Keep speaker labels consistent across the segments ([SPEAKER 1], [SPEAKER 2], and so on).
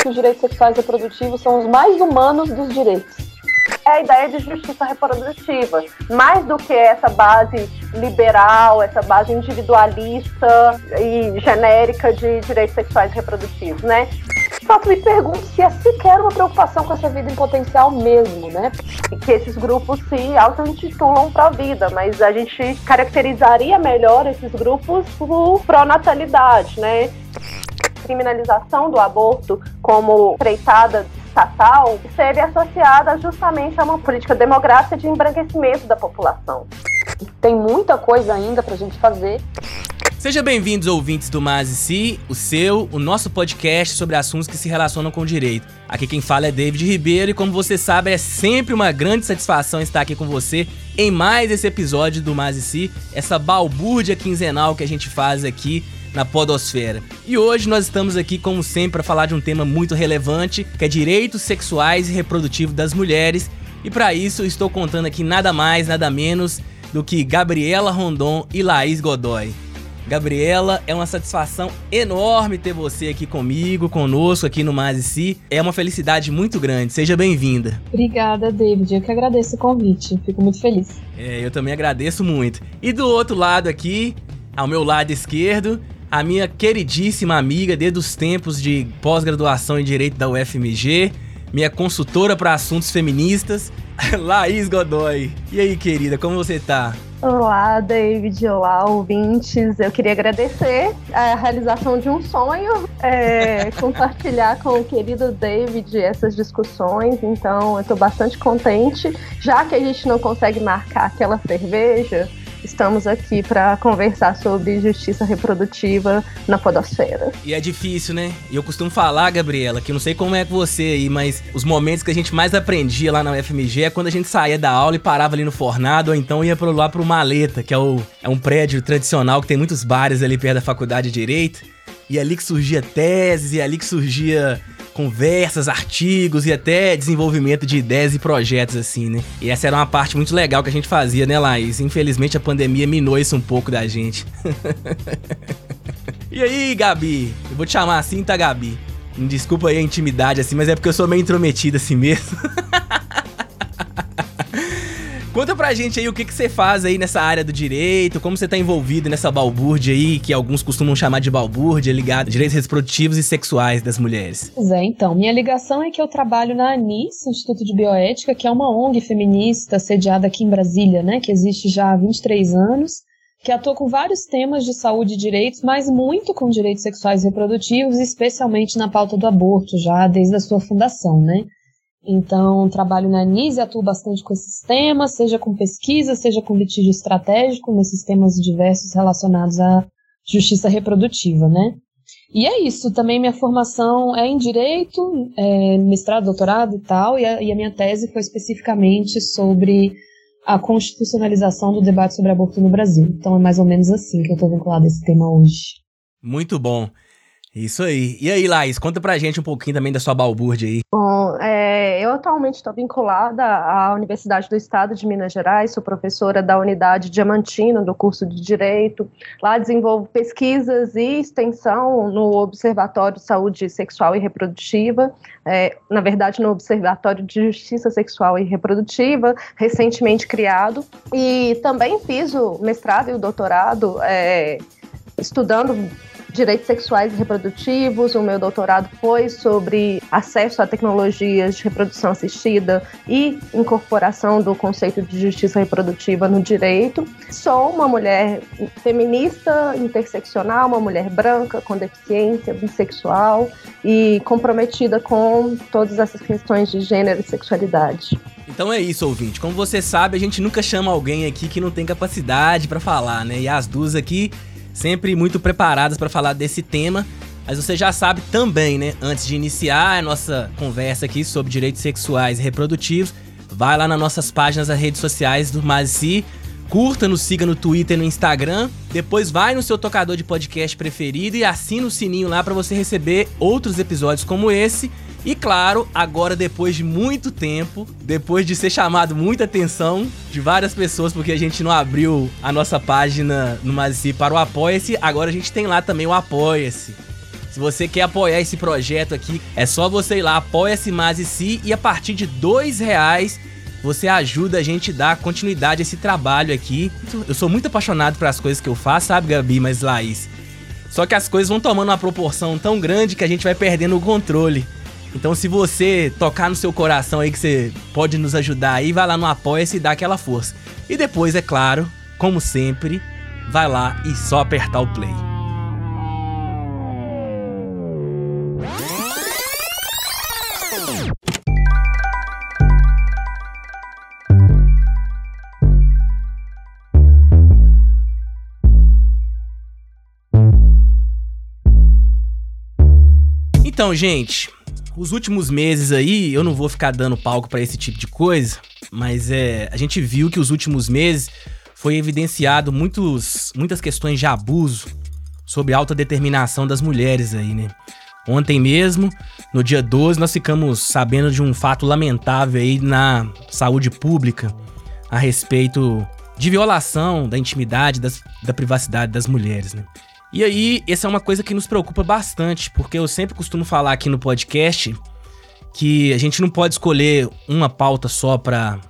[SPEAKER 1] que os direitos sexuais reprodutivos são os mais humanos dos direitos.
[SPEAKER 2] É a ideia de justiça reprodutiva, mais do que essa base liberal, essa base individualista e genérica de direitos sexuais reprodutivos, né?
[SPEAKER 1] fato me pergunto se é sequer uma preocupação com essa vida em potencial mesmo, né?
[SPEAKER 2] E que esses grupos se auto-intitulam para a vida, mas a gente caracterizaria melhor esses grupos por pró-natalidade, né? Criminalização do aborto como freitada estatal seria associada justamente a uma política demográfica de embranquecimento da população.
[SPEAKER 1] Tem muita coisa ainda para a gente fazer.
[SPEAKER 3] Sejam bem-vindos, ouvintes do Mas e Si, o seu, o nosso podcast sobre assuntos que se relacionam com o direito. Aqui quem fala é David Ribeiro e, como você sabe, é sempre uma grande satisfação estar aqui com você em mais esse episódio do Mas e Si, essa balbúrdia quinzenal que a gente faz aqui na Podosfera. E hoje nós estamos aqui, como sempre, para falar de um tema muito relevante, que é direitos sexuais e reprodutivos das mulheres. E para isso, estou contando aqui nada mais, nada menos do que Gabriela Rondon e Laís Godoy. Gabriela, é uma satisfação enorme ter você aqui comigo, conosco aqui no Mais e Si. É uma felicidade muito grande. Seja bem-vinda.
[SPEAKER 4] Obrigada, David. Eu que agradeço o convite. Fico muito feliz.
[SPEAKER 3] É, eu também agradeço muito. E do outro lado aqui, ao meu lado esquerdo, a minha queridíssima amiga desde os tempos de pós-graduação em Direito da UFMG, minha consultora para assuntos feministas, Laís Godoy. E aí, querida, como você tá?
[SPEAKER 2] Olá, David. Olá, ouvintes. Eu queria agradecer a realização de um sonho, é, compartilhar com o querido David essas discussões. Então, eu estou bastante contente. Já que a gente não consegue marcar aquela cerveja, estamos aqui para conversar sobre justiça reprodutiva na podosfera.
[SPEAKER 3] E é difícil, né? E eu costumo falar, Gabriela, que eu não sei como é com você aí, mas os momentos que a gente mais aprendia lá na UFMG é quando a gente saía da aula e parava ali no Fornado, ou então ia pro, lá pro Maleta, que é, o, é um prédio tradicional que tem muitos bares ali perto da Faculdade de Direito. E é ali que surgia teses, e é ali que surgia conversas, artigos e até desenvolvimento de ideias e projetos assim, né? E essa era uma parte muito legal que a gente fazia, né, Laís? Infelizmente a pandemia minou isso um pouco da gente. e aí, Gabi? Eu vou te chamar assim, tá, Gabi? Desculpa aí a intimidade assim, mas é porque eu sou meio intrometido assim mesmo. Conta pra gente aí o que, que você faz aí nessa área do direito, como você tá envolvido nessa balbúrdia aí, que alguns costumam chamar de balbúrdia, ligada a direitos reprodutivos e sexuais das mulheres.
[SPEAKER 4] Pois é, então, minha ligação é que eu trabalho na ANIS, Instituto de Bioética, que é uma ONG feminista sediada aqui em Brasília, né, que existe já há 23 anos, que atua com vários temas de saúde e direitos, mas muito com direitos sexuais e reprodutivos, especialmente na pauta do aborto, já desde a sua fundação, né. Então, trabalho na ANIS e atuo bastante com esses temas, seja com pesquisa, seja com litígio estratégico, nesses temas diversos relacionados à justiça reprodutiva, né? E é isso, também minha formação é em Direito, é, mestrado, doutorado e tal, e a, e a minha tese foi especificamente sobre a constitucionalização do debate sobre aborto no Brasil. Então é mais ou menos assim que eu estou vinculada a esse tema hoje.
[SPEAKER 3] Muito bom. Isso aí. E aí, Laís, conta pra gente um pouquinho também da sua balbúrdia aí.
[SPEAKER 2] Bom, é, eu atualmente estou vinculada à Universidade do Estado de Minas Gerais, sou professora da unidade Diamantino, do curso de Direito. Lá desenvolvo pesquisas e extensão no Observatório de Saúde Sexual e Reprodutiva, é, na verdade, no Observatório de Justiça Sexual e Reprodutiva, recentemente criado. E também fiz o mestrado e o doutorado é, estudando direitos sexuais e reprodutivos. O meu doutorado foi sobre acesso a tecnologias de reprodução assistida e incorporação do conceito de justiça reprodutiva no direito. Sou uma mulher feminista, interseccional, uma mulher branca com deficiência, bissexual e comprometida com todas essas questões de gênero e sexualidade.
[SPEAKER 3] Então é isso, ouvinte. Como você sabe, a gente nunca chama alguém aqui que não tem capacidade para falar, né? E as duas aqui sempre muito preparadas para falar desse tema. Mas você já sabe também, né? Antes de iniciar a nossa conversa aqui sobre direitos sexuais e reprodutivos, vai lá nas nossas páginas das redes sociais do Mazi, curta, nos siga no Twitter e no Instagram, depois vai no seu tocador de podcast preferido e assina o sininho lá para você receber outros episódios como esse e claro, agora depois de muito tempo, depois de ser chamado muita atenção de várias pessoas, porque a gente não abriu a nossa página no Mazi para o Apoia-se, agora a gente tem lá também o Apoia-se. Se você quer apoiar esse projeto aqui, é só você ir lá, apoia-se si, e a partir de dois reais você ajuda a gente a dar continuidade a esse trabalho aqui. Eu sou muito apaixonado pelas coisas que eu faço, sabe, Gabi? Mas Laís. Só que as coisas vão tomando uma proporção tão grande que a gente vai perdendo o controle. Então, se você tocar no seu coração aí que você pode nos ajudar aí, vai lá no Apoia-se e dá aquela força. E depois, é claro, como sempre, vai lá e só apertar o play. Então, gente, os últimos meses aí, eu não vou ficar dando palco para esse tipo de coisa, mas é, a gente viu que os últimos meses foi evidenciado muitos, muitas questões de abuso sobre a autodeterminação das mulheres aí, né? Ontem mesmo, no dia 12, nós ficamos sabendo de um fato lamentável aí na saúde pública a respeito de violação da intimidade, das, da privacidade das mulheres, né? E aí, essa é uma coisa que nos preocupa bastante, porque eu sempre costumo falar aqui no podcast que a gente não pode escolher uma pauta só para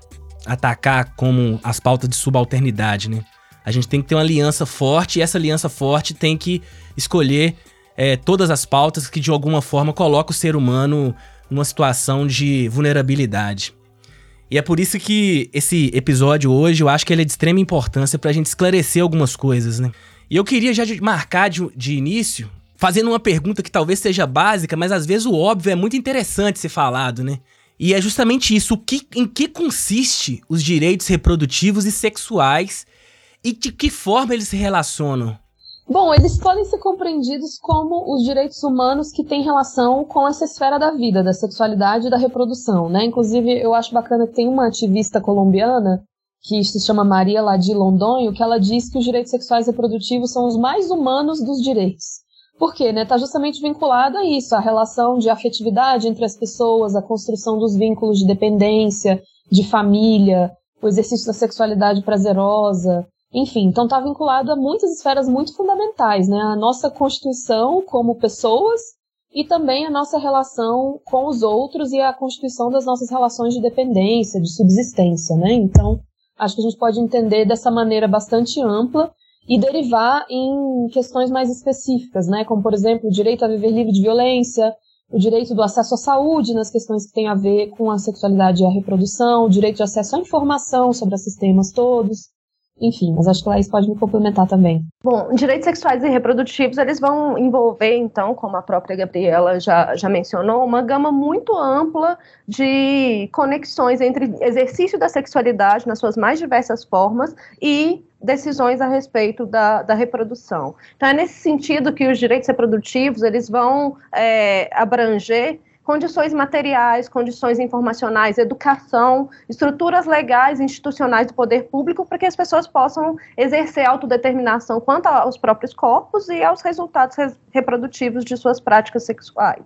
[SPEAKER 3] atacar como as pautas de subalternidade, né? A gente tem que ter uma aliança forte e essa aliança forte tem que escolher é, todas as pautas que de alguma forma colocam o ser humano numa situação de vulnerabilidade. E é por isso que esse episódio hoje eu acho que ele é de extrema importância para a gente esclarecer algumas coisas, né? E eu queria já marcar de, de início, fazendo uma pergunta que talvez seja básica, mas às vezes o óbvio é muito interessante ser falado, né? E é justamente isso, o que, em que consiste os direitos reprodutivos e sexuais e de que forma eles se relacionam?
[SPEAKER 4] Bom, eles podem ser compreendidos como os direitos humanos que têm relação com essa esfera da vida, da sexualidade e da reprodução, né? Inclusive, eu acho bacana que tem uma ativista colombiana que se chama Maria Ladi Londonho, que ela diz que os direitos sexuais e reprodutivos são os mais humanos dos direitos. Por quê? Está né? Tá justamente vinculado a isso, a relação de afetividade entre as pessoas, a construção dos vínculos de dependência, de família, o exercício da sexualidade prazerosa, enfim, então está vinculado a muitas esferas muito fundamentais, né? A nossa constituição como pessoas e também a nossa relação com os outros e a constituição das nossas relações de dependência, de subsistência, né? Então, acho que a gente pode entender dessa maneira bastante ampla e derivar em questões mais específicas, né? Como, por exemplo, o direito a viver livre de violência, o direito do acesso à saúde nas questões que têm a ver com a sexualidade e a reprodução, o direito de acesso à informação sobre os sistemas todos, enfim, mas acho que Laís pode me complementar também.
[SPEAKER 2] Bom, direitos sexuais e reprodutivos, eles vão envolver, então, como a própria Gabriela já, já mencionou, uma gama muito ampla de conexões entre exercício da sexualidade nas suas mais diversas formas e decisões a respeito da, da reprodução. Então, é nesse sentido que os direitos reprodutivos, eles vão é, abranger condições materiais, condições informacionais, educação, estruturas legais institucionais do poder público para que as pessoas possam exercer autodeterminação quanto aos próprios corpos e aos resultados reprodutivos de suas práticas sexuais.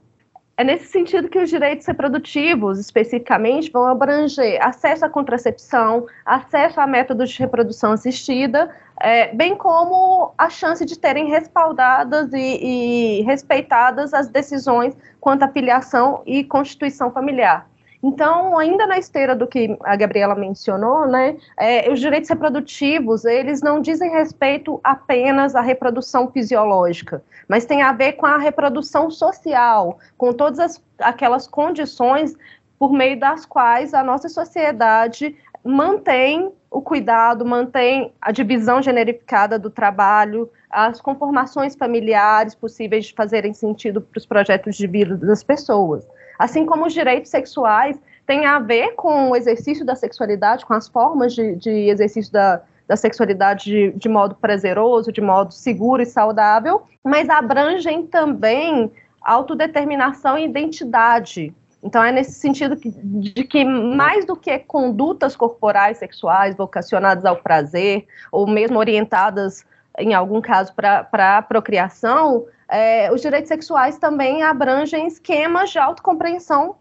[SPEAKER 2] É nesse sentido que os direitos reprodutivos, especificamente, vão abranger acesso à contracepção, acesso a métodos de reprodução assistida, é, bem como a chance de terem respaldadas e, e respeitadas as decisões quanto à filiação e constituição familiar. Então, ainda na esteira do que a Gabriela mencionou, né, é, os direitos reprodutivos, eles não dizem respeito apenas à reprodução fisiológica, mas tem a ver com a reprodução social, com todas as, aquelas condições por meio das quais a nossa sociedade mantém o cuidado, mantém a divisão generificada do trabalho, as conformações familiares possíveis de fazerem sentido para os projetos de vida das pessoas. Assim como os direitos sexuais têm a ver com o exercício da sexualidade, com as formas de, de exercício da, da sexualidade de, de, modo prazeroso, de modo seguro e saudável, mas abrangem também autodeterminação e identidade. Então, é nesse sentido que, de que, mais do que condutas corporais sexuais vocacionadas ao prazer, ou mesmo orientadas, em algum caso, para a procriação, é, os direitos sexuais também abrangem esquemas de autocompreensão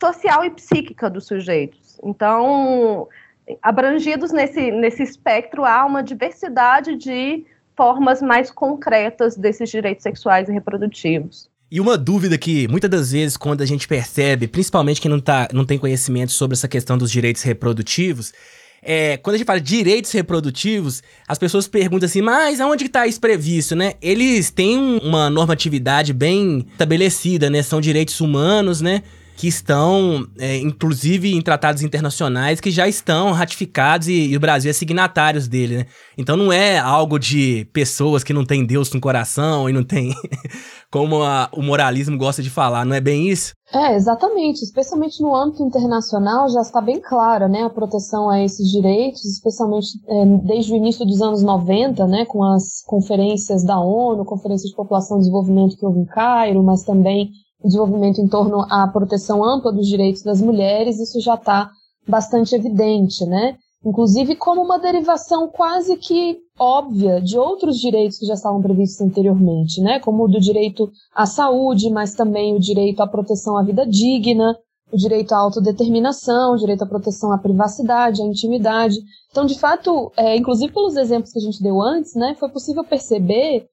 [SPEAKER 2] social e psíquica dos sujeitos. Então, abrangidos nesse, nesse espectro, há uma diversidade de formas mais concretas desses direitos sexuais e reprodutivos.
[SPEAKER 3] E uma dúvida que muitas das vezes, quando a gente percebe, principalmente quem não, tá, não tem conhecimento sobre essa questão dos direitos reprodutivos, é, quando a gente fala direitos reprodutivos, as pessoas perguntam assim, mas aonde está isso previsto, né? Eles têm uma normatividade bem estabelecida, né? São direitos humanos, né? Que estão, é, inclusive em tratados internacionais, que já estão ratificados e, e, o Brasil é signatários dele, né? Então não é algo de pessoas que não têm Deus no coração e não tem, como a, o moralismo gosta de falar, não é bem isso?
[SPEAKER 4] É, exatamente. Especialmente no âmbito internacional já está bem clara, né, a proteção a esses direitos, especialmente é, desde o início dos anos 90, né, com as conferências da ONU, Conferência de População e Desenvolvimento que houve em Cairo, mas também desenvolvimento em torno à proteção ampla dos direitos das mulheres, isso já está bastante evidente, né? Inclusive como uma derivação quase que óbvia de outros direitos que já estavam previstos anteriormente, né? Como o do direito à saúde, mas também o direito à proteção à vida digna, o direito à autodeterminação, o direito à proteção à privacidade, à intimidade. Então, de fato, é, inclusive pelos exemplos que a gente deu antes, né, foi possível perceber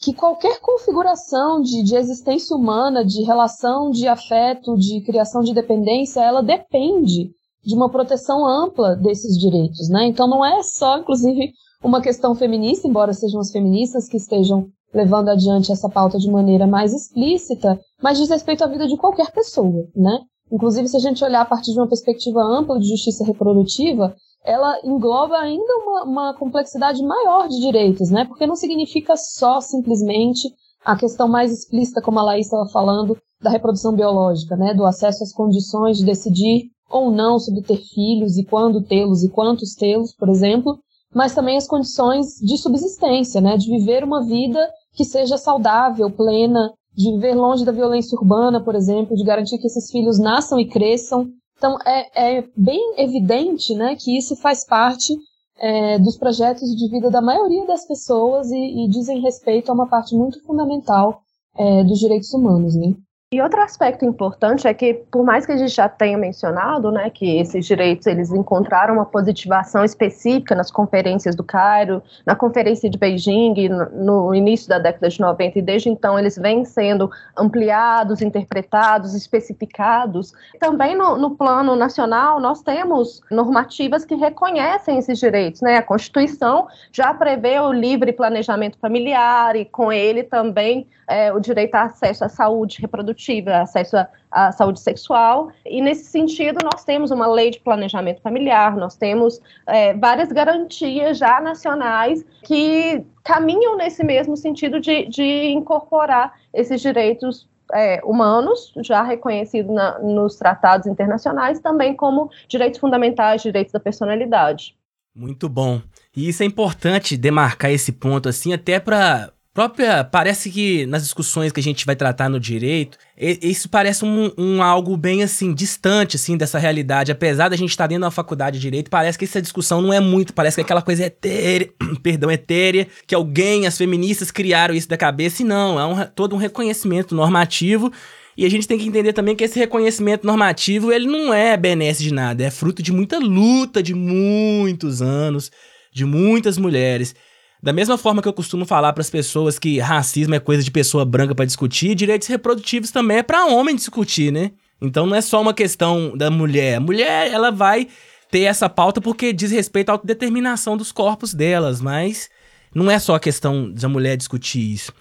[SPEAKER 4] que qualquer configuração de, de existência humana, de relação de afeto, de criação de dependência, ela depende de uma proteção ampla desses direitos, né? Então não é só, inclusive, uma questão feminista, embora sejam as feministas que estejam levando adiante essa pauta de maneira mais explícita, mas diz respeito à vida de qualquer pessoa, né? Inclusive, se a gente olhar a partir de uma perspectiva ampla de justiça reprodutiva, ela engloba ainda uma, uma complexidade maior de direitos, né? Porque não significa só simplesmente a questão mais explícita, como a Laís estava falando, da reprodução biológica, né? Do acesso às condições de decidir ou não sobre ter filhos e quando tê-los e quantos tê-los, por exemplo, mas também as condições de subsistência, né? De viver uma vida que seja saudável, plena, de viver longe da violência urbana, por exemplo, de garantir que esses filhos nasçam e cresçam então, é, é bem evidente né, que isso faz parte é, dos projetos de vida da maioria das pessoas e, e dizem respeito a uma parte muito fundamental é, dos direitos humanos. Né?
[SPEAKER 2] E outro aspecto importante é que, por mais que a gente já tenha mencionado, né, que esses direitos eles encontraram uma positivação específica nas conferências do Cairo, na conferência de Beijing, no, início da década de 90, e desde então eles vêm sendo ampliados, interpretados, especificados. Também no, no plano nacional, nós temos normativas que reconhecem esses direitos, né? A Constituição já prevê o livre planejamento familiar e, com ele, também é, o direito a acesso à saúde reprodutiva reprodutiva, acesso à, à, saúde sexual. E nesse sentido, nós temos uma lei de planejamento familiar, nós temos é, várias garantias já nacionais que caminham nesse mesmo sentido de, de incorporar esses direitos é, humanos, já reconhecidos na, nos tratados internacionais, também como direitos fundamentais, direitos da personalidade.
[SPEAKER 3] Muito bom. E isso é importante demarcar esse ponto assim, até para própria. Parece que nas discussões que a gente vai tratar no direito, isso parece um, um, algo bem assim, distante assim, dessa realidade. Apesar da gente estar dentro da faculdade de direito, parece que essa discussão não é muito, parece que é aquela coisa etérea, perdão, etérea, que alguém, as feministas, criaram isso da cabeça, e não, é um, todo um reconhecimento normativo. E a gente tem que entender também que esse reconhecimento normativo, ele não é benesse de nada, é fruto de muita luta de muitos anos, de muitas mulheres. Da mesma forma que eu costumo falar para as pessoas que racismo é coisa de pessoa branca para discutir, direitos reprodutivos também é para homem discutir, né? Então não é só uma questão da mulher. A mulher, ela vai ter essa pauta porque diz respeito à autodeterminação dos corpos delas, mas não é só a questão da mulher discutir isso.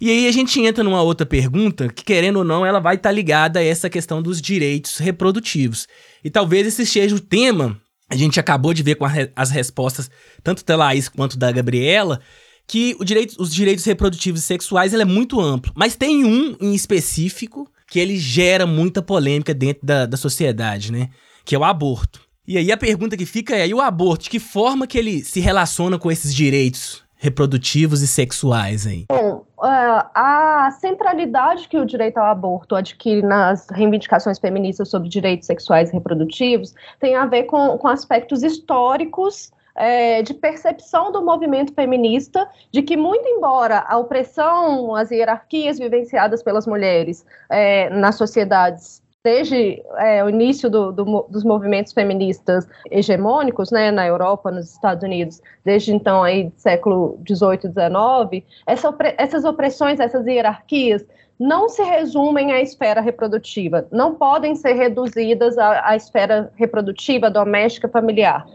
[SPEAKER 3] E aí a gente entra numa outra pergunta que, querendo ou não, ela vai estar tá ligada a essa questão dos direitos reprodutivos. E talvez esse seja o tema a gente acabou de ver com as respostas, tanto da Laís quanto da Gabriela, que direito, os direitos reprodutivos e sexuais ele é muito amplo. Mas tem um em específico que ele gera muita polêmica dentro da, da sociedade, né? Que é o aborto. E aí a pergunta que fica é: e o aborto, de que forma que ele se relaciona com esses direitos reprodutivos e sexuais aí?
[SPEAKER 2] Bom, a centralidade que o direito ao aborto adquire nas reivindicações feministas sobre direitos sexuais e reprodutivos tem a ver com, com aspectos históricos é, de percepção do movimento feminista de que, muito embora a opressão, as hierarquias vivenciadas pelas mulheres é, nas sociedades desde é, o início do, do, dos movimentos feministas hegemônicos, né, na Europa, nos Estados Unidos, desde então aí século XVIII, XIX, essa, essas opressões, essas hierarquias não se resumem à esfera reprodutiva, não podem ser reduzidas à, à esfera reprodutiva, doméstica, familiar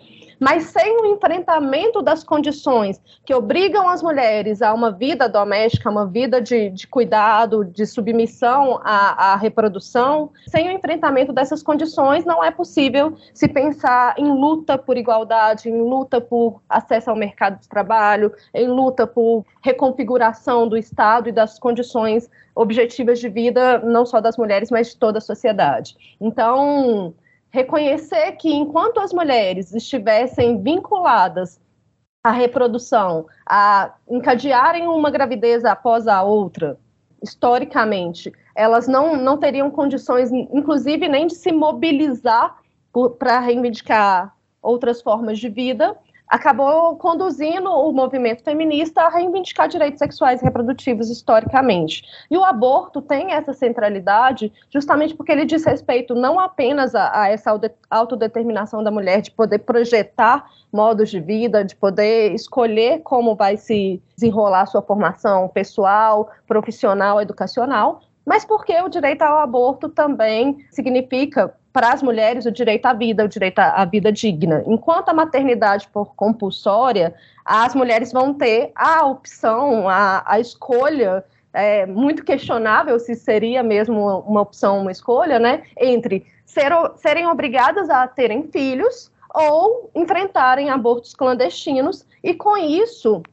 [SPEAKER 2] mas sem o enfrentamento das condições que obrigam as mulheres a uma vida doméstica, uma vida de, de cuidado, de submissão à, à, reprodução, sem o enfrentamento dessas condições, não é possível se pensar em luta por igualdade, em luta por acesso ao mercado de trabalho, em luta por reconfiguração do Estado e das condições objetivas de vida, não só das mulheres, mas de toda a sociedade. Então, reconhecer que enquanto as mulheres estivessem vinculadas à reprodução, a encadearem uma gravidez após a outra, historicamente, elas não, não teriam condições, inclusive, nem de se mobilizar para reivindicar outras formas de vida, acabou conduzindo o movimento feminista a reivindicar direitos sexuais e reprodutivos historicamente. E o aborto tem essa centralidade justamente porque ele diz respeito não apenas a, a essa autodeterminação da mulher de poder projetar modos de vida, de poder escolher como vai se desenrolar sua formação pessoal, profissional, educacional, mas porque o direito ao aborto também significa para as mulheres o direito à vida, o direito à vida digna. Enquanto a maternidade por compulsória, as mulheres vão ter a opção, a, a escolha é, muito questionável se seria mesmo uma opção, uma escolha, né, entre ser, serem obrigadas a terem filhos ou enfrentarem abortos clandestinos e com isso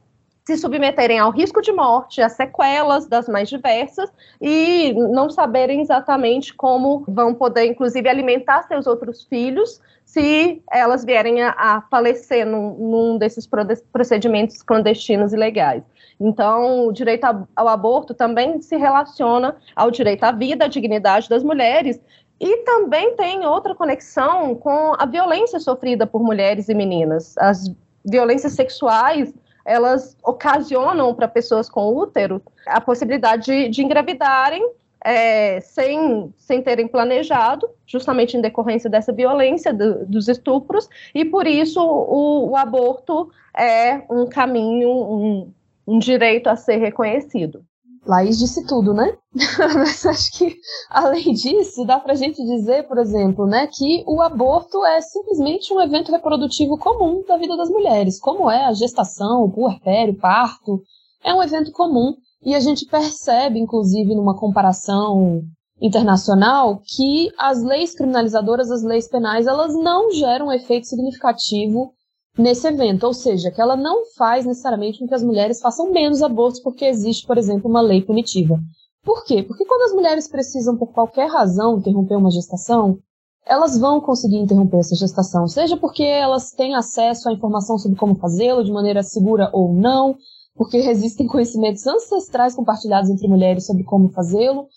[SPEAKER 2] se submeterem ao risco de morte, a sequelas das mais diversas e não saberem exatamente como vão poder, inclusive, alimentar seus outros filhos se elas vierem a, a falecer num, num, desses procedimentos clandestinos ilegais. Então, o direito ao aborto também se relaciona ao direito à vida, à dignidade das mulheres, e também tem outra conexão com a violência sofrida por mulheres e meninas. As violências sexuais elas ocasionam para pessoas com útero a possibilidade de, de engravidarem é, sem, sem terem planejado, justamente em decorrência dessa violência, do, dos estupros, e por isso o, o aborto é um caminho, um, um direito a ser reconhecido.
[SPEAKER 4] Laís disse tudo, né? Mas acho que, além disso, dá pra gente dizer, por exemplo, né, que o aborto é simplesmente um evento reprodutivo comum da vida das mulheres, como é a gestação, o puerpério, o parto. É um evento comum e a gente percebe, inclusive, numa comparação internacional, que as leis criminalizadoras, as leis penais, elas não geram efeito significativo nesse evento, ou seja, que ela não faz necessariamente com que as mulheres façam menos abortos porque existe, por exemplo, uma lei punitiva. Por quê? Porque quando as mulheres precisam, por qualquer razão, interromper uma gestação, elas vão conseguir interromper essa gestação, seja porque elas têm acesso à informação sobre como fazê-lo de maneira segura ou não, porque existem conhecimentos ancestrais compartilhados entre mulheres sobre como fazê-lo,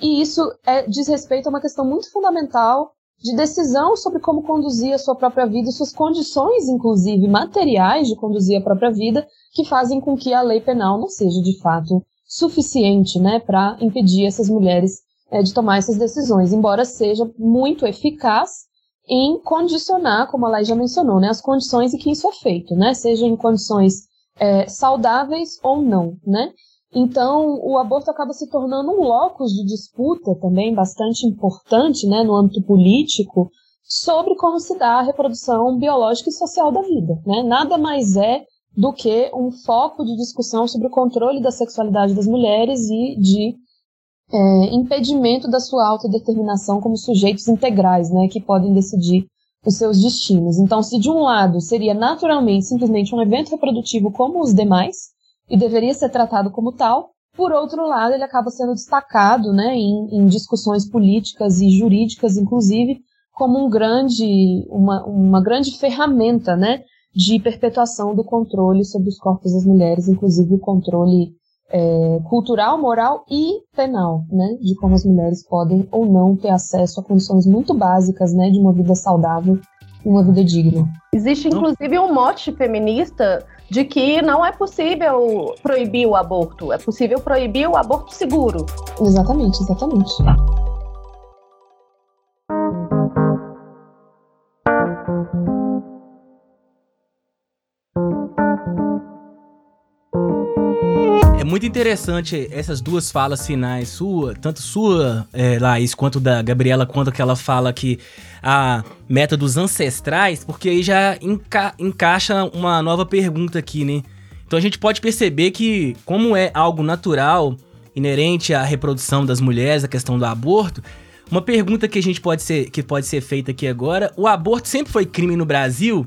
[SPEAKER 4] e isso é, diz respeito a uma questão muito fundamental de decisão sobre como conduzir a sua própria vida e suas condições, inclusive materiais, de conduzir a própria vida, que fazem com que a lei penal não seja de fato suficiente né, para impedir essas mulheres é, de tomar essas decisões, embora seja muito eficaz em condicionar, como a lei já mencionou, né, as condições em que isso é feito, né, seja em condições é, saudáveis ou não, né? Então, o aborto acaba se tornando um locus de disputa também bastante importante né, no âmbito político sobre como se dá a reprodução biológica e social da vida. Né? Nada mais é do que um foco de discussão sobre o controle da sexualidade das mulheres e de é, impedimento da sua autodeterminação como sujeitos integrais, né, que podem decidir os seus destinos. Então, se de um lado seria naturalmente simplesmente um evento reprodutivo como os demais, e deveria ser tratado como tal. Por outro lado, ele acaba sendo destacado né, em, em discussões políticas e jurídicas, inclusive, como um grande, uma, uma grande ferramenta né, de perpetuação do controle sobre os corpos das mulheres, inclusive o controle é, cultural, moral e penal, né, de como as mulheres podem ou não ter acesso a condições muito básicas né, de uma vida saudável uma vida digna.
[SPEAKER 2] Existe inclusive um mote feminista de que não é possível proibir o aborto, é possível proibir o aborto seguro.
[SPEAKER 4] Exatamente, exatamente.
[SPEAKER 3] Muito interessante essas duas falas finais, sua, tanto sua, é, Laís, quanto da Gabriela, quando que ela fala que a meta dos ancestrais, porque aí já enca encaixa uma nova pergunta aqui, né? Então a gente pode perceber que, como é algo natural, inerente à reprodução das mulheres, a questão do aborto, uma pergunta que a gente pode ser, que pode ser feita aqui agora: o aborto sempre foi crime no Brasil?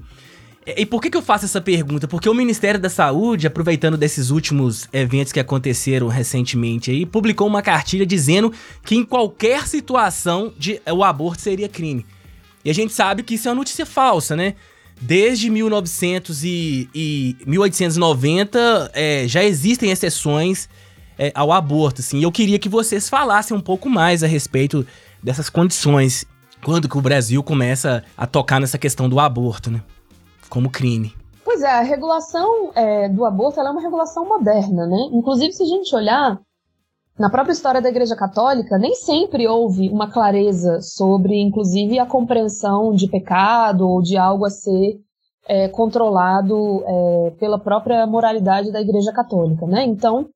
[SPEAKER 3] E por que, que eu faço essa pergunta? Porque o Ministério da Saúde, aproveitando desses últimos eventos que aconteceram recentemente aí, publicou uma cartilha dizendo que em qualquer situação de, o aborto seria crime. E a gente sabe que isso é uma notícia falsa, né? Desde 1900 e, e 1890 é, já existem exceções é, ao aborto, assim. E eu queria que vocês falassem um pouco mais a respeito dessas condições. Quando que o Brasil começa a tocar nessa questão do aborto, né? Como crime.
[SPEAKER 4] Pois é, a regulação é, do aborto é uma regulação moderna, né? Inclusive, se a gente olhar na própria história da Igreja Católica, nem sempre houve uma clareza sobre, inclusive, a compreensão de pecado ou de algo a ser é, controlado é, pela própria moralidade da Igreja Católica, né? Então,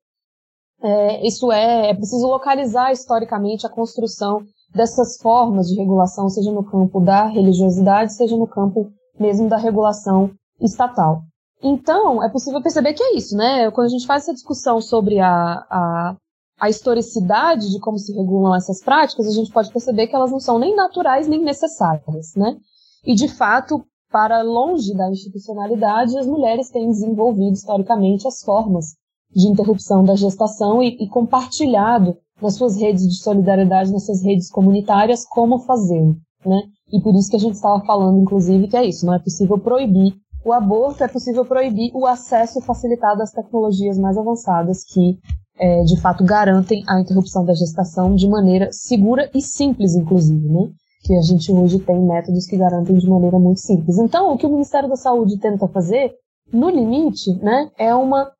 [SPEAKER 4] é, isso é, é preciso localizar historicamente a construção dessas formas de regulação, seja no campo da religiosidade, seja no campo mesmo da regulação estatal. Então, é possível perceber que é isso, né? Quando a gente faz essa discussão sobre a, a, a historicidade de como se regulam essas práticas, a gente pode perceber que elas não são nem naturais nem necessárias, né? E, de fato, para longe da institucionalidade, as mulheres têm desenvolvido historicamente as formas de interrupção da gestação e, e compartilhado nas suas redes de solidariedade, nas suas redes comunitárias, como fazê-lo, né? E por isso que a gente estava falando, inclusive, que é isso, não é possível proibir o aborto, é possível proibir o acesso facilitado às tecnologias mais avançadas que, é, de fato, garantem a interrupção da gestação de maneira segura e simples, inclusive, né? Que a gente hoje tem métodos que garantem de maneira muito simples. Então, o que o Ministério da Saúde tenta fazer, no limite, né, é uma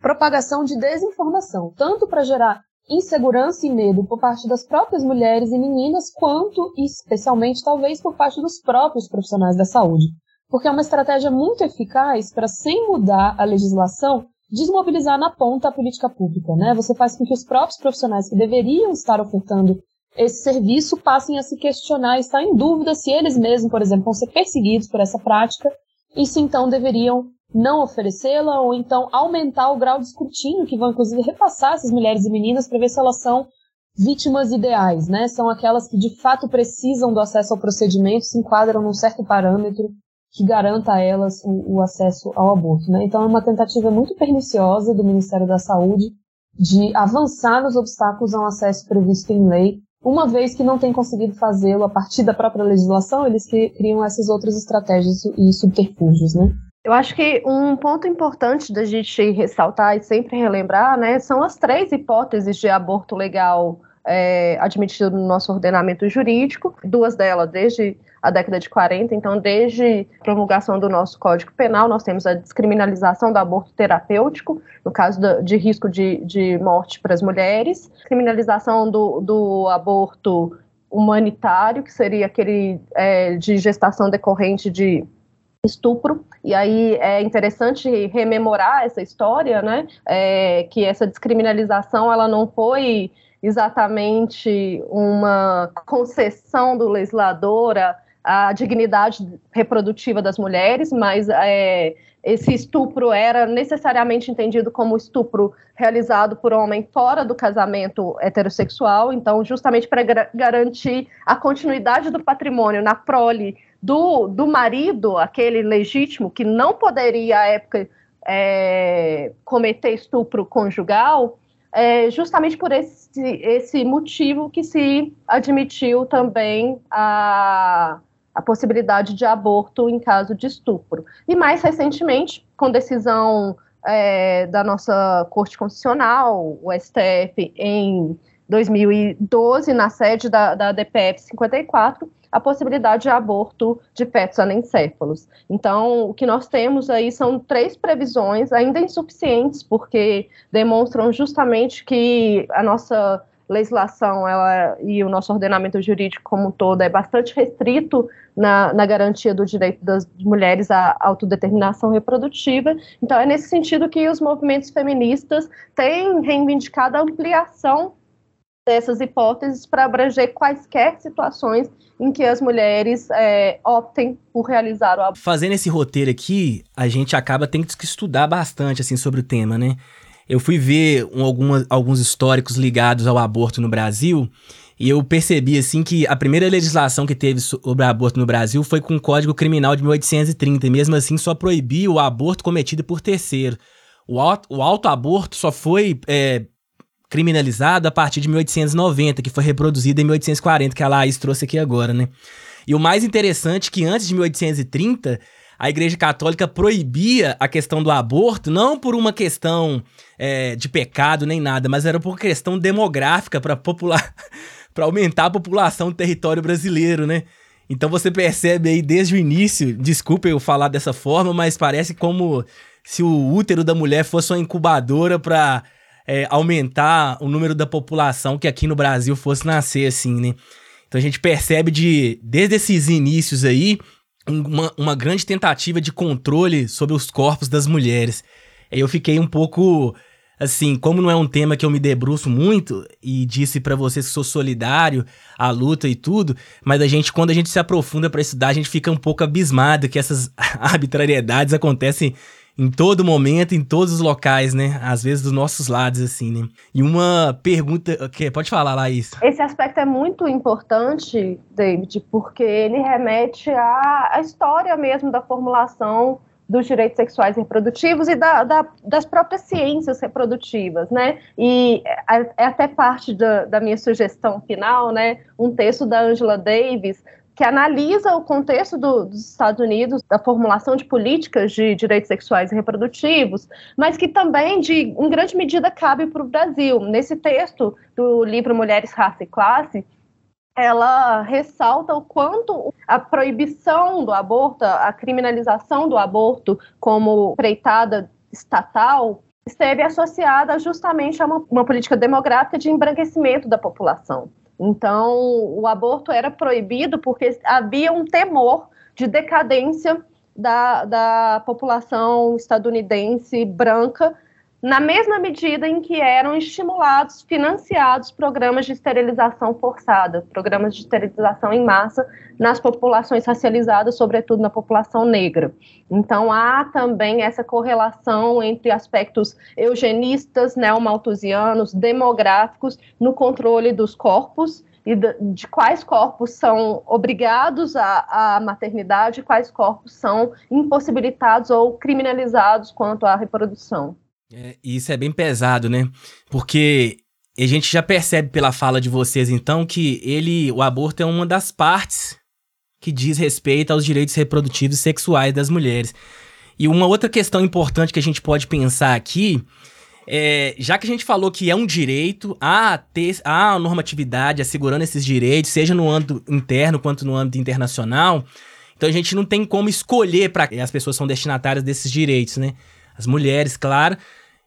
[SPEAKER 4] propagação de desinformação, tanto para gerar insegurança e medo por parte das próprias mulheres e meninas, quanto, especialmente, talvez, por parte dos próprios profissionais da saúde. Porque é uma estratégia muito eficaz para, sem mudar a legislação, desmobilizar na ponta a política pública. Né? Você faz com que os próprios profissionais que deveriam estar ofertando esse serviço passem a se questionar e estar em dúvida se eles mesmos, por exemplo, vão ser perseguidos por essa prática e se então deveriam não oferecê-la ou então aumentar o grau de escrutínio que vão inclusive repassar essas mulheres e meninas para ver se elas são vítimas ideais, né? São aquelas que de fato precisam do acesso ao procedimento, se enquadram num certo parâmetro que garanta a elas o, o acesso ao aborto, né? Então é uma tentativa muito perniciosa do Ministério da Saúde de avançar nos obstáculos ao acesso previsto em lei, uma vez que não tem conseguido fazê-lo a partir da própria legislação, eles criam essas outras estratégias e subterfúgios, né?
[SPEAKER 2] Eu acho que um ponto importante da gente ressaltar e sempre relembrar, né, são as três hipóteses de aborto legal é, admitido no nosso ordenamento jurídico, duas delas desde a década de 40, então desde a promulgação do nosso Código Penal, nós temos a descriminalização do aborto terapêutico, no caso de risco de, de morte para as mulheres, criminalização do, do aborto humanitário, que seria aquele é, de gestação decorrente de estupro. E aí é interessante rememorar essa história, né? É, que essa descriminalização ela não foi exatamente uma concessão do legislador à dignidade reprodutiva das mulheres, mas é, esse estupro era necessariamente entendido como estupro realizado por homem fora do casamento heterossexual, então justamente para garantir a continuidade do patrimônio na prole do, do marido, aquele legítimo, que não poderia, à época, é, cometer estupro conjugal, é, justamente por esse, esse motivo que se admitiu também a, a possibilidade de aborto em caso de estupro. E mais recentemente, com decisão é, da nossa Corte Constitucional, o STF, em 2012, na sede da, da DPF 54, a possibilidade de aborto de fetos anencéfalos. Então, o que nós temos aí são três previsões, ainda insuficientes, porque demonstram justamente que a nossa legislação ela, e o nosso ordenamento jurídico como um todo é bastante restrito na, na garantia do direito das mulheres à autodeterminação reprodutiva. Então, é nesse sentido que os movimentos feministas têm reivindicado a ampliação dessas hipóteses para abranger quaisquer situações em que as mulheres é, optem por realizar o aborto.
[SPEAKER 3] Fazendo esse roteiro aqui, a gente acaba tendo que estudar bastante assim sobre o tema, né? Eu fui ver um, alguns históricos ligados ao aborto no Brasil e eu percebi assim que a primeira legislação que teve sobre aborto no Brasil foi com o Código Criminal de 1830 e mesmo assim só proibia o aborto cometido por terceiro. O, auto, o autoaborto só foi é, criminalizado a partir de 1890, que foi reproduzido em 1840, que a Laís trouxe aqui agora, né? E o mais interessante é que antes de 1830 a Igreja Católica proibia a questão do aborto, não por uma questão é, de pecado nem nada, mas era por questão demográfica para popular, para aumentar a população do território brasileiro, né? Então você percebe aí desde o início, desculpa eu falar dessa forma, mas parece como se o útero da mulher fosse uma incubadora para é, aumentar o número da população que aqui no Brasil fosse nascer assim, né? Então a gente percebe de desde esses inícios aí uma, uma grande tentativa de controle sobre os corpos das mulheres. Eu fiquei um pouco assim, como não é um tema que eu me debruço muito e disse para vocês que sou solidário à luta e tudo, mas a gente quando a gente se aprofunda para estudar, a gente fica um pouco abismado que essas arbitrariedades acontecem em todo momento, em todos os locais, né? Às vezes dos nossos lados, assim, né? E uma pergunta. que Pode falar, Laís.
[SPEAKER 2] Esse aspecto é muito importante, David, porque ele remete à, à história mesmo da formulação dos direitos sexuais reprodutivos e da, da, das próprias ciências reprodutivas, né? E é, é até parte da, da minha sugestão final, né? Um texto da Angela Davis que analisa o contexto do, dos Estados Unidos, da formulação de políticas de direitos sexuais e reprodutivos, mas que também, de, em grande medida, cabe para o Brasil. Nesse texto do livro Mulheres, Raça e Classe, ela ressalta o quanto a proibição do aborto, a criminalização do aborto como preitada estatal, esteve associada justamente a uma, uma política demográfica de embranquecimento da população. Então, o aborto era proibido porque havia um temor de decadência da, da população estadunidense branca, na mesma medida em que eram estimulados, financiados programas de esterilização forçada, programas de esterilização em massa nas populações racializadas, sobretudo na população negra. Então, há também essa correlação entre aspectos eugenistas, neomalthusianos, demográficos, no controle dos corpos e de quais corpos são obrigados à, à maternidade, quais corpos são impossibilitados ou criminalizados quanto à reprodução.
[SPEAKER 3] É, isso é bem pesado, né? Porque a gente já percebe pela fala de vocês, então, que ele, o aborto é uma das partes que diz respeito aos direitos reprodutivos e sexuais das mulheres. E uma outra questão importante que a gente pode pensar aqui é, já que a gente falou que é um direito, há, ter, há normatividade assegurando esses direitos, seja no âmbito interno quanto no âmbito internacional, então a gente não tem como escolher para as pessoas são destinatárias desses direitos, né? As mulheres, claro.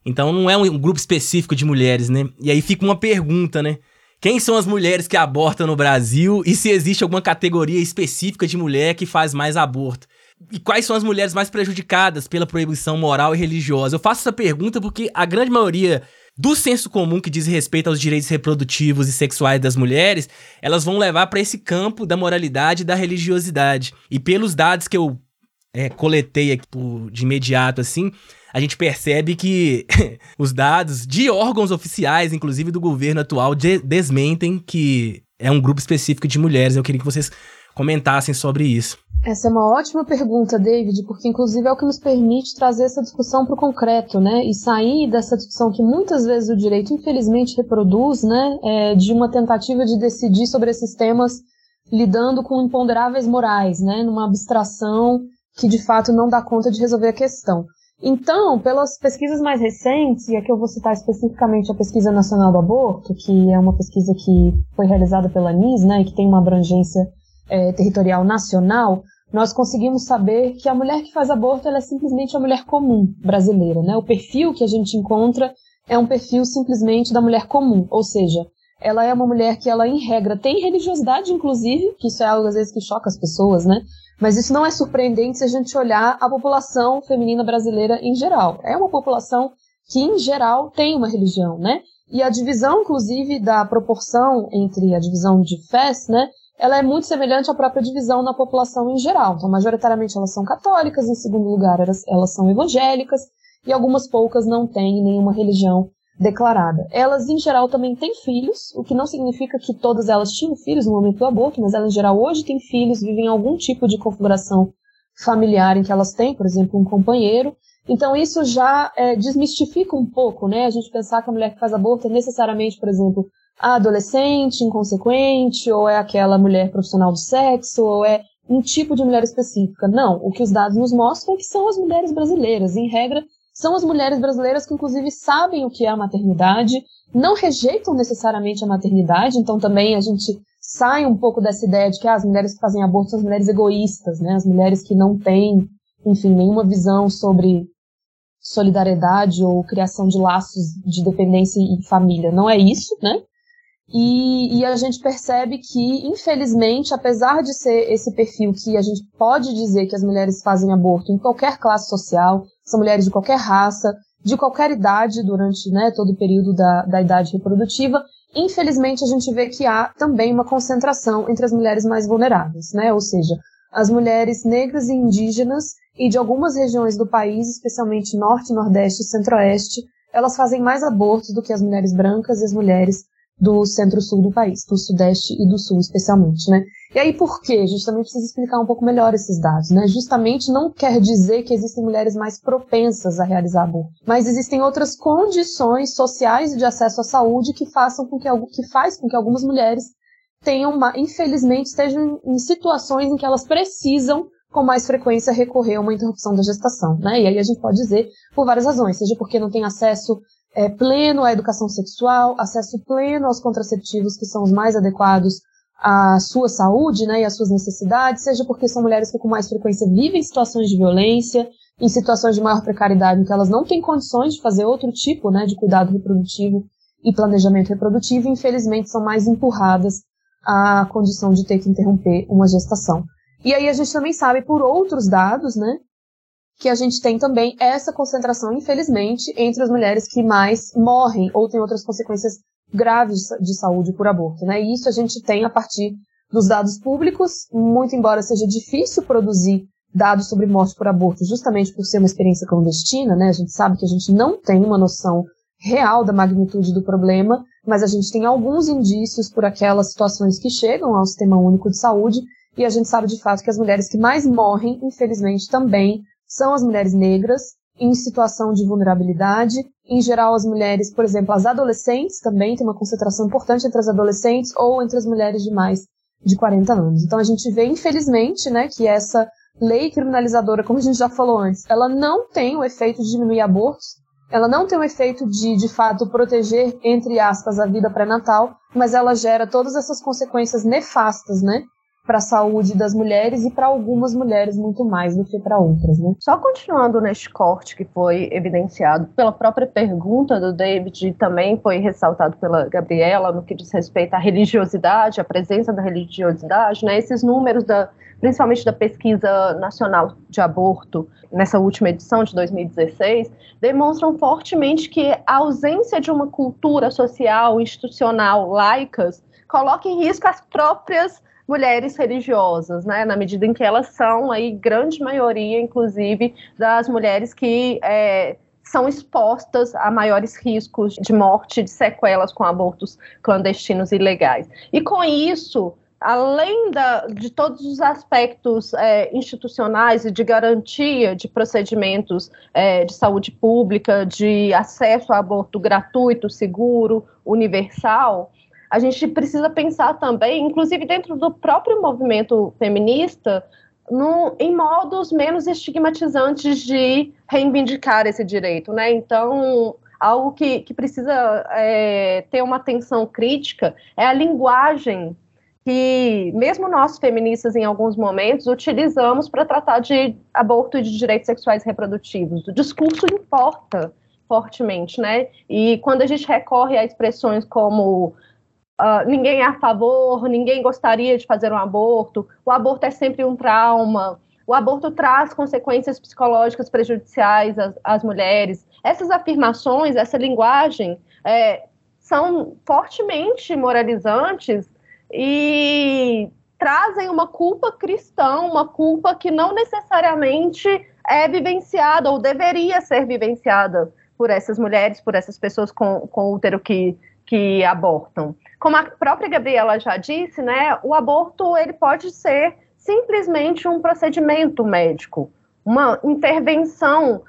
[SPEAKER 3] Então não é um grupo específico de mulheres, né? E aí fica uma pergunta, né? Quem são as mulheres que abortam no Brasil e se existe alguma categoria específica de mulher que faz mais aborto? E quais são as mulheres mais prejudicadas pela proibição moral e religiosa? Eu faço essa pergunta porque a grande maioria do senso comum que diz respeito aos direitos reprodutivos e sexuais das mulheres, elas vão levar para esse campo da moralidade e da religiosidade. E pelos dados que eu é, coletei aqui de imediato, assim, a gente percebe que os dados de órgãos oficiais, inclusive do governo atual, de desmentem que é um grupo específico de mulheres. Eu queria que vocês comentassem sobre isso.
[SPEAKER 4] Essa é uma ótima pergunta, David, porque inclusive é o que nos permite trazer essa discussão para o concreto, né? E sair dessa discussão que muitas vezes o direito, infelizmente, reproduz, né? É, de uma tentativa de decidir sobre esses temas lidando com imponderáveis morais, né? Numa abstração que de fato não dá conta de resolver a questão. Então, pelas pesquisas mais recentes, e aqui eu vou citar especificamente a Pesquisa Nacional do Aborto, que é uma pesquisa que foi realizada pela ANIS, né, e que tem uma abrangência é, territorial nacional, nós conseguimos saber que a mulher que faz aborto é simplesmente a mulher comum brasileira. Né? O perfil que a gente encontra é um perfil simplesmente da mulher comum, ou seja, ela é uma mulher que ela, em regra, tem religiosidade, inclusive, que isso é algo às vezes que choca as pessoas, né? Mas isso não é surpreendente se a gente olhar a população feminina brasileira em geral. É uma população que, em geral, tem uma religião, né? E a divisão, inclusive, da proporção entre a divisão de fés, né? Ela é muito semelhante à própria divisão na população em geral. Então, majoritariamente elas são católicas, em segundo lugar elas, elas são evangélicas, e algumas poucas não têm nenhuma religião declarada. Elas, em geral, também têm filhos, o que não significa que todas elas tinham filhos no momento do aborto, mas elas, em geral, hoje têm filhos, vivem em algum tipo de configuração familiar em que elas têm, por exemplo, um companheiro. Então, isso já é, desmistifica um pouco, né? A gente pensar que a mulher que faz aborto é necessariamente, por exemplo, a adolescente, inconsequente, ou é aquela mulher profissional do sexo, ou é um tipo de mulher específica. Não, o que os dados nos mostram é que são as mulheres brasileiras. Em regra, são as mulheres brasileiras que, inclusive, sabem o que é a maternidade, não rejeitam necessariamente a maternidade, então também a gente sai um pouco dessa ideia de que ah, as mulheres que fazem aborto são as mulheres egoístas, né? As mulheres que não têm, enfim, nenhuma visão sobre solidariedade ou criação de laços de dependência e família. Não é isso, né? E, e, a gente percebe que, infelizmente, apesar de ser esse perfil que a gente pode dizer que as mulheres fazem aborto em qualquer classe social, são mulheres de qualquer raça, de qualquer idade durante né, todo o período da, da idade reprodutiva, infelizmente a gente vê que há também uma concentração entre as mulheres mais vulneráveis, né? Ou seja, as mulheres negras e indígenas e de algumas regiões do país, especialmente norte, nordeste e centro-oeste, elas fazem mais abortos do que as mulheres brancas e as mulheres do centro-sul do país, do sudeste e do sul especialmente, né? E aí por quê? A gente também precisa explicar um pouco melhor esses dados, né? Justamente não quer dizer que existem mulheres mais propensas a realizar aborto, mas existem outras condições sociais de acesso à saúde que façam com que que faz com que algumas mulheres tenham, uma, infelizmente, estejam em situações em que elas precisam com mais frequência recorrer a uma interrupção da gestação, né? E aí a gente pode dizer por várias razões, seja porque não tem acesso é, pleno à educação sexual, acesso pleno aos contraceptivos que são os mais adequados à sua saúde né, e às suas necessidades, seja porque são mulheres que com mais frequência vivem situações de violência, em situações de maior precariedade, em que elas não têm condições de fazer outro tipo né, de cuidado reprodutivo e planejamento reprodutivo, e infelizmente são mais empurradas à condição de ter que interromper uma gestação. E aí a gente também sabe por outros dados, né, que a gente tem também essa concentração, infelizmente, entre as mulheres que mais morrem ou têm outras consequências graves de saúde por aborto, né? E isso a gente tem a partir dos dados públicos, muito embora seja difícil produzir dados sobre morte por aborto, justamente por ser uma experiência clandestina, né? A gente sabe que a gente não tem uma noção real da magnitude do problema, mas a gente tem alguns indícios por aquelas situações que chegam ao Sistema Único de Saúde, e a gente sabe de fato que as mulheres que mais morrem, infelizmente, também são as mulheres negras em situação de vulnerabilidade. Em geral, as mulheres, por exemplo, as adolescentes também tem uma concentração importante entre as adolescentes ou entre as mulheres de mais de 40 anos. Então a gente vê, infelizmente, né, que essa lei criminalizadora, como a gente já falou antes, ela não tem o efeito de diminuir abortos, ela não tem o efeito de, de fato, proteger, entre aspas, a vida pré-natal, mas ela gera todas essas consequências nefastas, né? Para a saúde das mulheres e para algumas mulheres muito mais do que para outras, né?
[SPEAKER 2] Só continuando neste corte que foi evidenciado pela própria pergunta do David e também foi ressaltado pela Gabriela no que diz respeito à religiosidade, à presença da religiosidade, né? Esses números da principalmente da pesquisa nacional de aborto nessa última edição de 2016 demonstram fortemente que a ausência de uma cultura social, institucional, laicas coloca em risco as próprias mulheres religiosas, né, na medida em que elas são aí grande maioria, inclusive, das mulheres que é, são expostas a maiores riscos de morte, de sequelas com abortos clandestinos e ilegais. E com isso, além da, de todos os aspectos é, institucionais e de garantia de procedimentos é, de saúde pública, de acesso a aborto gratuito, seguro, universal, a gente precisa pensar também, inclusive dentro do próprio movimento feminista, no, em modos menos estigmatizantes de reivindicar esse direito, né? Então, algo que, que precisa é, ter uma atenção crítica é a linguagem que, mesmo nós feministas, em alguns momentos, utilizamos para tratar de aborto e de direitos sexuais reprodutivos. O discurso importa fortemente, né? E quando a gente recorre a expressões como uh, ninguém é a favor, ninguém gostaria de fazer um aborto, o aborto é sempre um trauma, o aborto traz consequências psicológicas prejudiciais às, às mulheres. Essas afirmações, essa linguagem, é, são fortemente moralizantes e trazem uma culpa cristã, uma culpa que não necessariamente é vivenciada ou deveria ser vivenciada por essas mulheres, por essas pessoas com, com útero que, que abortam. Como a própria Gabriela já disse, né, o aborto ele pode ser simplesmente um procedimento médico, uma intervenção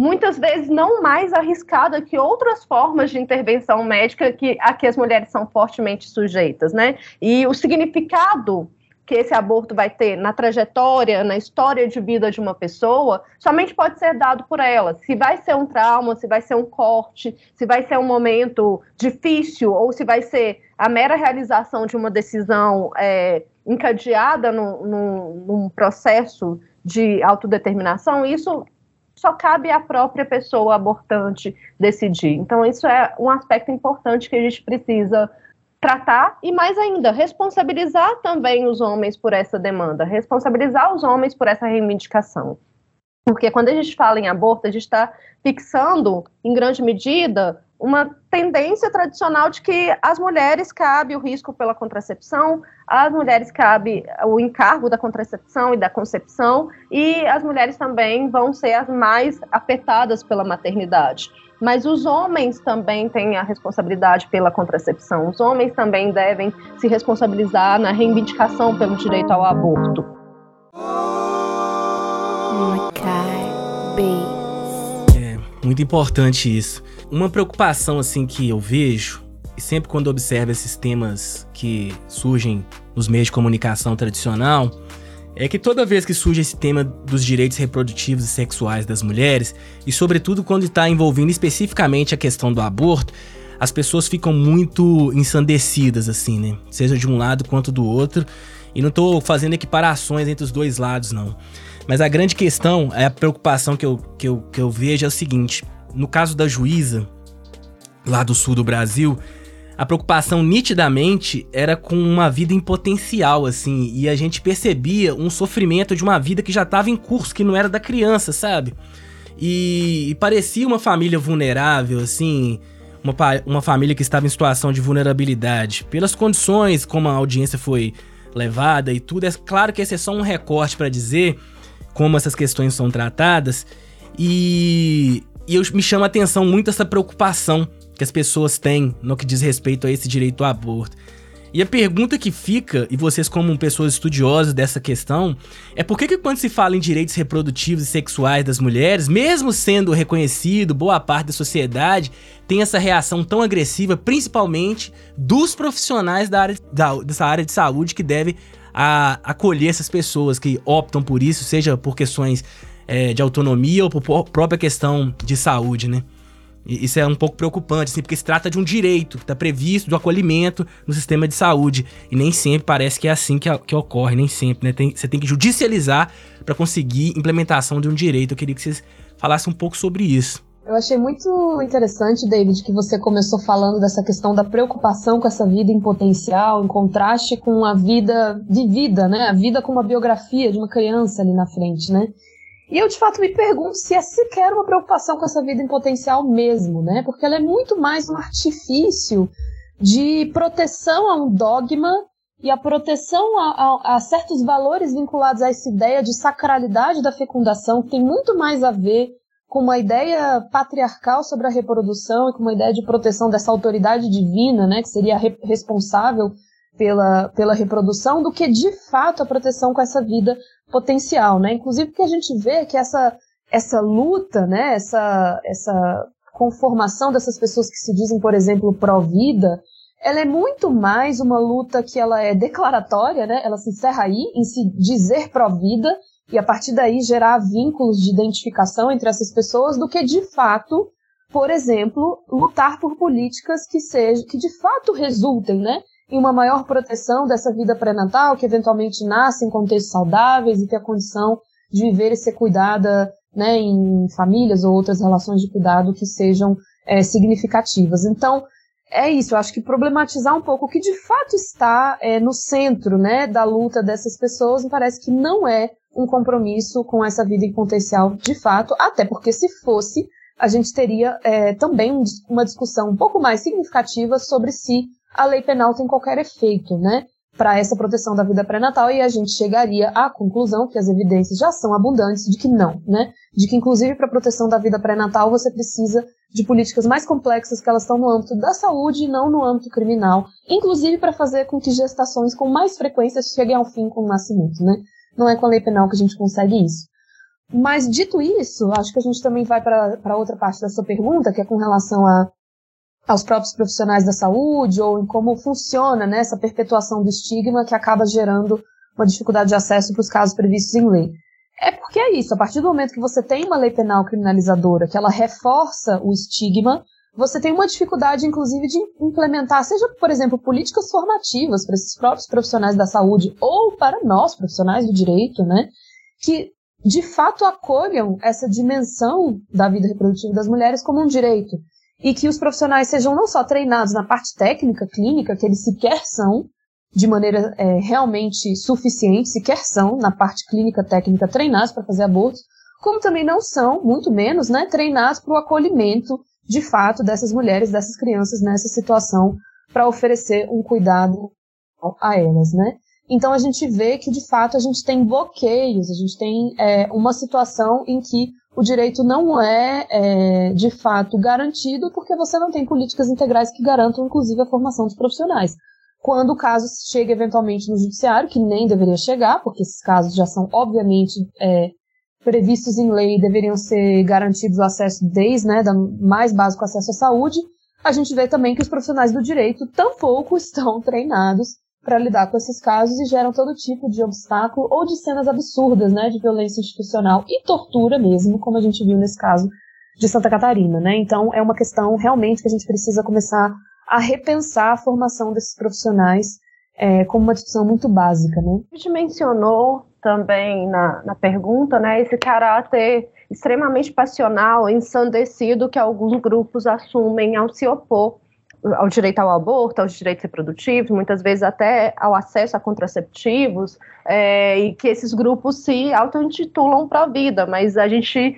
[SPEAKER 2] muitas vezes não mais arriscada que outras formas de intervenção médica que a que as mulheres são fortemente sujeitas, né? E o significado que esse aborto vai ter na trajetória, na história de vida de uma pessoa, somente pode ser dado por ela. Se vai ser um trauma, se vai ser um corte, se vai ser um momento difícil ou se vai ser a mera realização de uma decisão é, encadeada num, num, num processo de autodeterminação, isso só cabe à própria pessoa abortante decidir. Então, isso é um aspecto importante que a gente precisa tratar e, mais ainda, responsabilizar também os homens por essa demanda, responsabilizar os homens por essa reivindicação. Porque quando a gente fala em aborto, a gente está fixando, em grande medida, uma tendência tradicional de que às mulheres cabe o risco pela contracepção, às mulheres cabe o encargo da contracepção e da concepção, e as mulheres também vão ser as mais afetadas pela maternidade. Mas os homens também têm a responsabilidade pela contracepção, os homens também devem se responsabilizar na reivindicação pelo direito ao aborto.
[SPEAKER 3] É muito importante isso. Uma preocupação assim que eu vejo, e sempre quando observo esses temas que surgem nos meios de comunicação tradicional, é que toda vez que surge esse tema dos direitos reprodutivos e sexuais das mulheres, e sobretudo quando está envolvendo especificamente a questão do aborto, as pessoas ficam muito ensandecidas, assim, né? Seja de um lado quanto do outro. E não estou fazendo equiparações entre os dois lados, não. Mas a grande questão, é a preocupação que eu, que eu, que eu vejo é o seguinte: no caso da juíza, lá do sul do Brasil, a preocupação nitidamente era com uma vida em potencial, assim, e a gente percebia um sofrimento de uma vida que já estava em curso, que não era da criança, sabe? E, e parecia uma família vulnerável, assim, uma, uma família que estava em situação de vulnerabilidade. Pelas condições como a audiência foi levada e tudo, é claro que esse é só um recorte para dizer como essas questões são tratadas. E e eu, me chama a atenção muito essa preocupação que as pessoas têm no que diz respeito a esse direito ao aborto. E a pergunta que fica, e vocês como pessoas estudiosas dessa questão, é por que, que quando se fala em direitos reprodutivos e sexuais das mulheres, mesmo sendo reconhecido boa parte da sociedade, tem essa reação tão agressiva, principalmente dos profissionais da área, da, dessa área de saúde que devem a, acolher essas pessoas que optam por isso, seja por questões é, de autonomia ou por própria questão de saúde, né? Isso é um pouco preocupante, assim, porque se trata de um direito que está previsto do acolhimento no sistema de saúde. E nem sempre parece que é assim que, que ocorre, nem sempre, né? Tem, você tem que judicializar para conseguir implementação de um direito. Eu queria que vocês falassem um pouco sobre isso.
[SPEAKER 4] Eu achei muito interessante, David, que você começou falando dessa questão da preocupação com essa vida em potencial, em contraste com a vida vivida, né? A vida com uma biografia de uma criança ali na frente, né? E eu de fato me pergunto se é sequer uma preocupação com essa vida em potencial mesmo, né? Porque ela é muito mais um artifício de proteção a um dogma e a proteção a, a, a, certos valores vinculados a essa ideia de sacralidade da fecundação, que tem muito mais a ver com uma ideia patriarcal sobre a reprodução e com uma ideia de proteção dessa autoridade divina, né, que seria re responsável pela, pela reprodução, do que de fato a proteção com essa vida potencial, né? Inclusive porque a gente vê que essa, essa luta, né, essa, essa conformação dessas pessoas que se dizem, por exemplo, pró-vida, ela é muito mais uma luta que ela é declaratória, né? Ela se encerra aí em se dizer pró-vida e a partir daí gerar vínculos de identificação entre essas pessoas do que de fato, por exemplo, lutar por políticas que sejam que de fato resultem, né, em uma maior proteção dessa vida pré-natal, que eventualmente nasce em contextos saudáveis e tem a condição de viver e ser cuidada né, em famílias ou outras relações de cuidado que sejam é, significativas. Então, é isso, eu acho que problematizar um pouco o que de fato está é, no centro né, da luta dessas pessoas, me parece que não é um compromisso com essa vida potencial de fato, até porque se fosse, a gente teria é, também uma discussão um pouco mais significativa sobre se a lei penal tem qualquer efeito, né? Para essa proteção da vida pré-natal, e a gente chegaria à conclusão, que as evidências já são abundantes, de que não, né? De que, inclusive, para a proteção da vida pré-natal, você precisa de políticas mais complexas que elas estão no âmbito da saúde e não no âmbito criminal, inclusive para fazer com que gestações com mais frequência cheguem ao fim com o nascimento, né? Não é com a lei penal que a gente consegue isso. Mas dito isso, acho que a gente também vai para outra parte da sua pergunta, que é com relação a, aos próprios profissionais da saúde ou em como funciona né, essa perpetuação do estigma que acaba gerando uma dificuldade de acesso para os casos previstos em lei. É porque é isso, a partir do momento que você tem uma lei penal criminalizadora, que ela reforça o estigma, você tem uma dificuldade, inclusive, de implementar, seja, por exemplo, políticas formativas para esses próprios profissionais da saúde ou para nós, profissionais do direito, né, que de fato acolham essa dimensão da vida reprodutiva das mulheres como um direito. E que os profissionais sejam não só treinados na parte técnica, clínica, que eles sequer são, de maneira é, realmente suficiente, sequer são, na parte clínica técnica, treinados para fazer abortos, como também não são, muito menos, né, treinados para o acolhimento, de fato, dessas mulheres, dessas crianças nessa situação, para oferecer um cuidado a elas, né? Então a gente vê que de fato a gente tem bloqueios, a gente tem é, uma situação em que o direito não é, é, de fato garantido porque você não tem políticas integrais que garantam inclusive a formação dos profissionais. Quando o caso chega eventualmente no judiciário, que nem deveria chegar, porque esses casos já são obviamente é, previstos em lei deveriam ser garantidos o acesso desde né, mais básico acesso à saúde, a gente vê também que os profissionais do direito tampouco estão treinados para lidar com esses casos e geram todo tipo de obstáculo ou de cenas absurdas, né, de violência institucional e tortura mesmo, como a gente viu nesse caso de Santa Catarina, né? Então é uma questão realmente que a gente precisa começar a repensar a formação desses profissionais é, como uma discussão muito básica, né?
[SPEAKER 2] A gente mencionou também na, na pergunta, né, esse caráter extremamente passional, ensandecido que alguns grupos assumem ao se opor ao direito ao aborto, aos direitos reprodutivos, muitas vezes até ao acesso a contraceptivos, é, e que esses grupos se auto-intitulam para a vida, mas a gente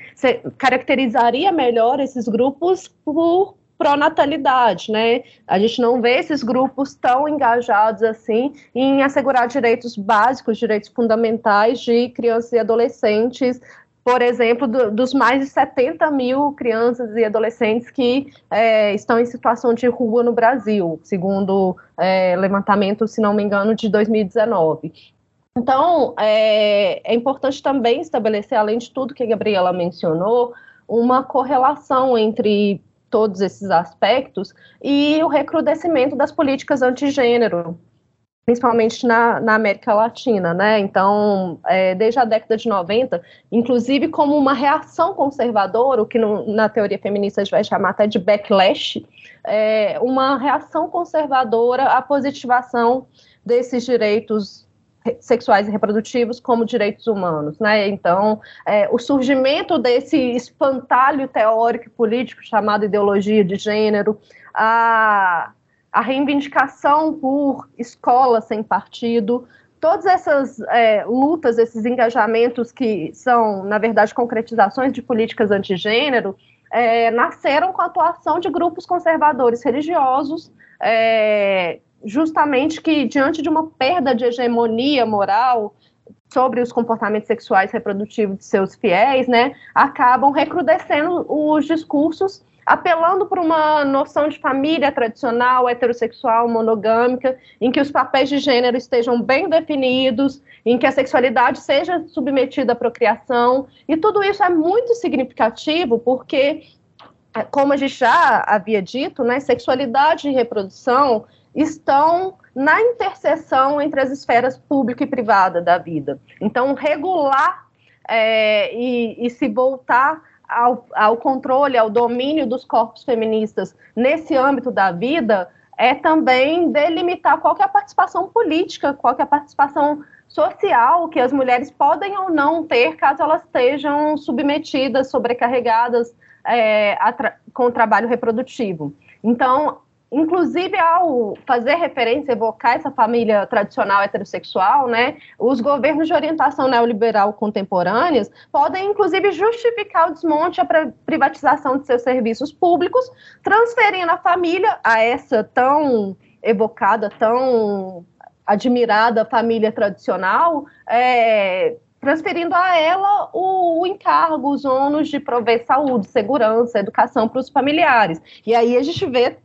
[SPEAKER 2] caracterizaria melhor esses grupos por pró-natalidade, né? A gente não vê esses grupos tão engajados assim em assegurar direitos básicos, direitos fundamentais de crianças e adolescentes por exemplo, do, dos mais de 70 mil crianças e adolescentes que é, estão em situação de rua no Brasil, segundo é, levantamento, se não me engano, de 2019. Então, é, é importante também estabelecer, além de tudo que a Gabriela mencionou, uma correlação entre todos esses aspectos e o recrudescimento das políticas antigênero, principalmente na, na, América Latina, né? Então, é, desde a década de 90, inclusive como uma reação conservadora, o que no, na teoria feminista a gente vai chamar até de backlash, é, uma reação conservadora à positivação desses direitos sexuais e reprodutivos como direitos humanos, né? Então, é, o surgimento desse espantalho teórico e político chamado ideologia de gênero, a a reivindicação por escola sem partido, todas essas é, lutas, esses engajamentos que são, na verdade, concretizações de políticas antigênero, é, nasceram com a atuação de grupos conservadores religiosos, é, justamente que, diante de uma perda de hegemonia moral sobre os comportamentos sexuais reprodutivos de seus fiéis, né, acabam recrudescendo os discursos apelando para uma noção de família tradicional, heterossexual, monogâmica, em que os papéis de gênero estejam bem definidos, em que a sexualidade seja submetida à procriação, e tudo isso é muito significativo porque, como a gente já havia dito, né, sexualidade e reprodução estão na interseção entre as esferas pública e privada da vida. Então, regular é, e, e se voltar ao, ao controle, ao domínio dos corpos feministas nesse âmbito da vida é também delimitar qual é a participação política, qual é a participação social que as mulheres podem ou não ter caso elas estejam submetidas, sobrecarregadas é, com o trabalho reprodutivo. Então, Inclusive, ao fazer referência, evocar essa família tradicional heterossexual, né, os governos de orientação neoliberal contemporâneos podem, inclusive, justificar o desmonte e a privatização de seus serviços públicos, transferindo a família a essa tão evocada, tão admirada família tradicional, é, transferindo a ela o, o, encargo, os ônus de prover saúde, segurança, educação para os familiares. E aí a gente vê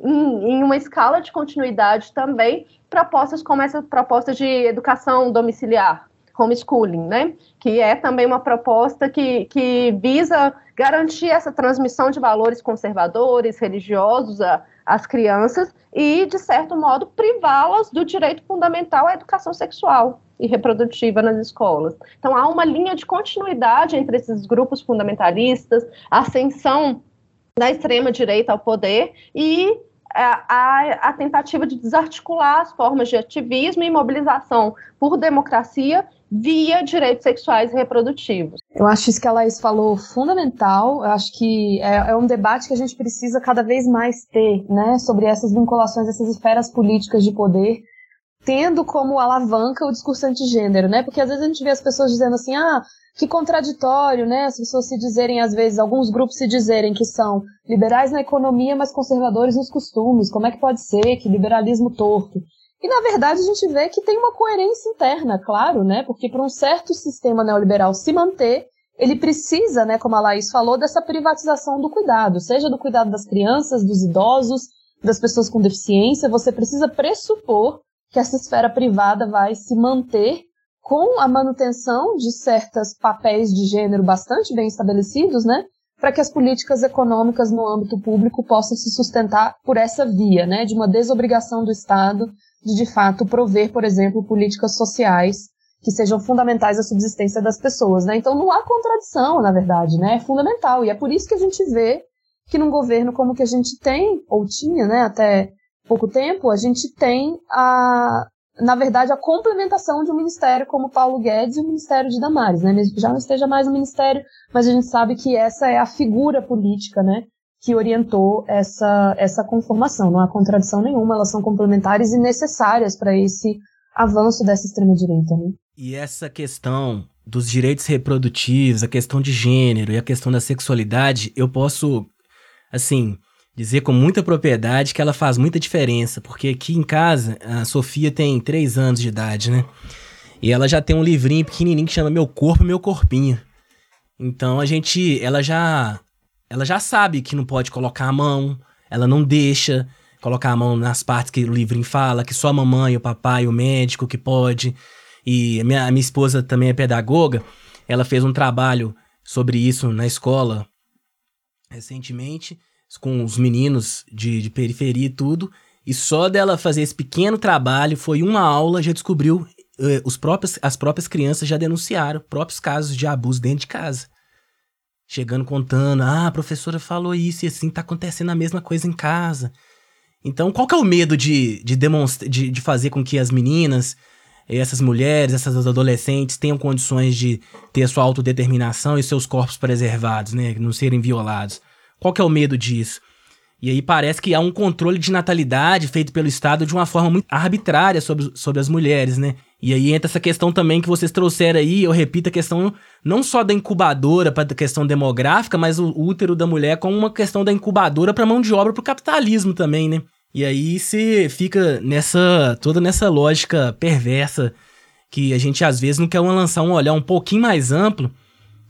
[SPEAKER 2] em, em uma escala de continuidade também propostas como essa proposta de educação domiciliar, homeschooling, né? Que é também uma proposta que, que visa garantir essa transmissão de valores conservadores, religiosos às crianças e, de certo modo, privá-las do direito fundamental à educação sexual e reprodutiva nas escolas. Então, há uma linha de continuidade entre esses grupos fundamentalistas, ascensão da extrema-direita ao poder e a, a, a, tentativa de desarticular as formas de ativismo e mobilização por democracia via direitos sexuais e reprodutivos.
[SPEAKER 4] Eu acho isso que a Laís falou fundamental. Eu acho que é, é, um debate que a gente precisa cada vez mais ter, né, sobre essas vinculações, essas esferas políticas de poder, tendo como alavanca o discurso antigênero, né? Porque às vezes a gente vê as pessoas dizendo assim, ah, que contraditório, né? As pessoas se dizerem, às vezes, alguns grupos se dizerem que são liberais na economia, mas conservadores nos costumes. Como é que pode ser? Que liberalismo torto. E, na verdade, a gente vê que tem uma coerência interna, claro, né? Porque para um certo sistema neoliberal se manter, ele precisa, né, como a Laís falou, dessa privatização do cuidado, seja do cuidado das crianças, dos idosos, das pessoas com deficiência. Você precisa pressupor que essa esfera privada vai se manter com a manutenção de certos papéis de gênero bastante bem estabelecidos, né? Para que as políticas econômicas no âmbito público possam se sustentar por essa via, né? De uma desobrigação do Estado de, de fato, prover, por exemplo, políticas sociais que sejam fundamentais à subsistência das pessoas, né? Então não há contradição, na verdade, né? É fundamental. E é por isso que a gente vê que num governo como que a gente tem, ou tinha, né, até pouco tempo, a gente tem a, na verdade, a complementação de um ministério como Paulo Guedes e o Ministério de Damares, né? Mesmo que já não esteja mais no ministério, mas a gente sabe que essa é a figura política, né? Que orientou essa, essa conformação. Não há contradição nenhuma, elas são complementares e necessárias para esse avanço dessa extrema-direita, né?
[SPEAKER 3] E essa questão dos direitos reprodutivos, a questão de gênero e a questão da sexualidade, eu posso, assim, dizer com muita propriedade que ela faz muita diferença, porque aqui em casa a Sofia tem 3 anos de idade, né? E ela já tem um livrinho pequenininho que chama Meu Corpo, Meu Corpinho. Então a gente, ela já, ela já sabe que não pode colocar a mão, ela não deixa colocar a mão nas partes que o livrinho fala, que só a mamãe, o papai, o médico que pode. E a minha, a minha esposa também é pedagoga, ela fez um trabalho sobre isso na escola recentemente com os meninos de, de periferia e tudo. E só dela fazer esse pequeno trabalho, foi uma aula, já descobriu. Eh, os próprios, as próprias crianças já denunciaram próprios casos de abuso dentro de casa. Chegando contando, ah, a professora falou isso e assim, tá acontecendo a mesma coisa em casa. Então, qual que é o medo de, de, demonstrar, de, de fazer com que as meninas, essas mulheres, essas adolescentes tenham condições de ter sua autodeterminação e seus corpos preservados, né? Não serem violados? Qual que é o medo disso? E aí parece que há um controle de natalidade feito pelo Estado de uma forma muito arbitrária sobre, sobre as mulheres, né? E aí entra essa questão também que vocês trouxeram aí, eu repito, a questão não só da incubadora para a questão demográfica, mas o útero da mulher como uma questão da incubadora para mão de obra para o capitalismo também, né? E aí você fica nessa toda nessa lógica perversa que a gente às vezes não quer lançar um olhar um pouquinho mais amplo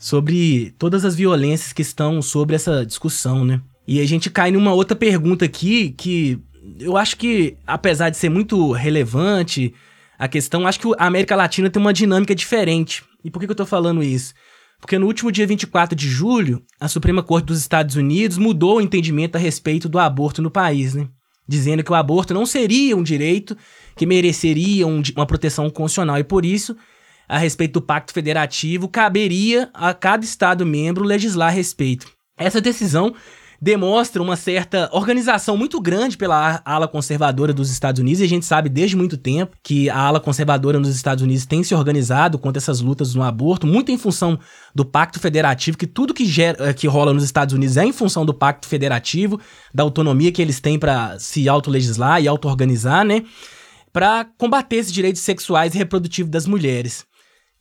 [SPEAKER 3] sobre todas as violências que estão sobre essa discussão, né? E a gente cai numa outra pergunta aqui que eu acho que, apesar de ser muito relevante, a questão, acho que a América Latina tem uma dinâmica diferente. E por que, eu tô falando isso? Porque no último dia 24 de julho, a Suprema Corte dos Estados Unidos mudou o entendimento a respeito do aborto no país, né? Dizendo que o aborto não seria um direito que mereceria um, uma proteção constitucional e por isso a respeito do Pacto Federativo, caberia a cada Estado membro legislar a respeito. Essa decisão demonstra uma certa organização muito grande pela ala conservadora dos Estados Unidos, e a gente sabe desde muito tempo que a ala conservadora nos Estados Unidos tem se organizado contra essas lutas no aborto, muito em função do Pacto Federativo, que tudo que, gera, que rola nos Estados Unidos é em função do Pacto Federativo, da autonomia que eles têm para se autolegislar e auto-organizar, né? Para combater esses direitos sexuais e reprodutivos das mulheres.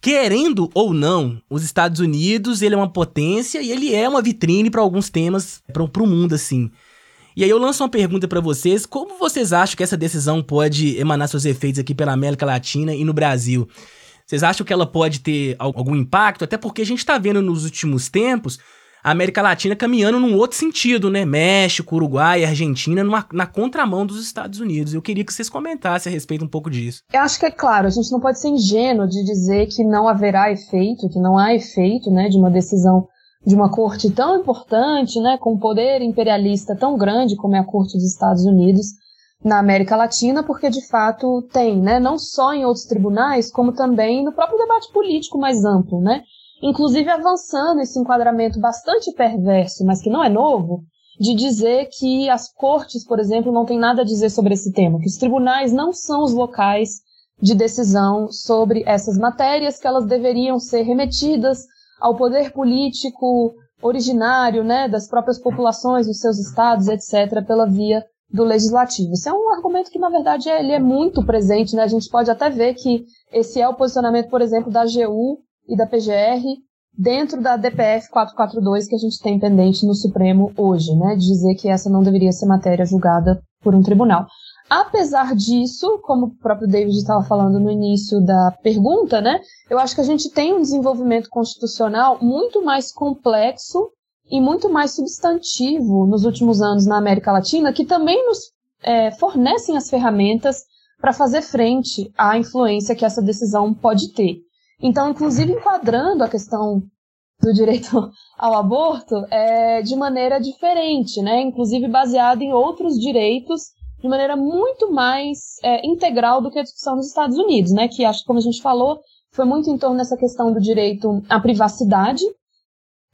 [SPEAKER 3] Querendo ou não, os Estados Unidos, ele é uma potência e ele é uma vitrine para alguns temas para o mundo assim. E aí eu lanço uma pergunta para vocês, como vocês acham que essa decisão pode emanar seus efeitos aqui pela América Latina e no Brasil? Vocês acham que ela pode ter algum impacto? Até porque a gente está vendo nos últimos tempos a América Latina caminhando num outro sentido, né? México, Uruguai, Argentina, numa, na contramão dos Estados Unidos. Eu queria que vocês comentassem a respeito um pouco disso.
[SPEAKER 4] Eu acho que é claro, a gente não pode ser ingênuo de dizer que não haverá efeito, que não há efeito, né, de uma decisão de uma corte tão importante, né, com um poder imperialista tão grande como é a corte dos Estados Unidos na América Latina, porque de fato tem, né, não só em outros tribunais, como também no próprio debate político mais amplo, né? Inclusive avançando esse enquadramento bastante perverso, mas que não é novo, de dizer que as cortes, por exemplo, não têm nada a dizer sobre esse tema, que os tribunais não são os locais de decisão sobre essas matérias, que elas deveriam ser remetidas ao poder político originário, né, das próprias populações, dos seus estados, etc., pela via do legislativo. Isso é um argumento que, na verdade, ele é muito presente, né? A gente pode até ver que esse é o posicionamento, por exemplo, da AGU e da PGR dentro da DPF 442 que a gente tem pendente no Supremo hoje, né, dizer que essa não deveria ser matéria julgada por um tribunal. Apesar disso, como o próprio David estava falando no início da pergunta, né, eu acho que a gente tem um desenvolvimento constitucional muito mais complexo e muito mais substantivo nos últimos anos na América Latina, que também nos é, fornecem as ferramentas para fazer frente à influência que essa decisão pode ter. Então, inclusive enquadrando a questão do direito ao aborto é, de maneira diferente, né? Inclusive baseada em outros direitos de maneira muito mais é, integral do que a discussão dos Estados Unidos, né? Que acho que, como a gente falou, foi muito em torno dessa questão do direito à privacidade,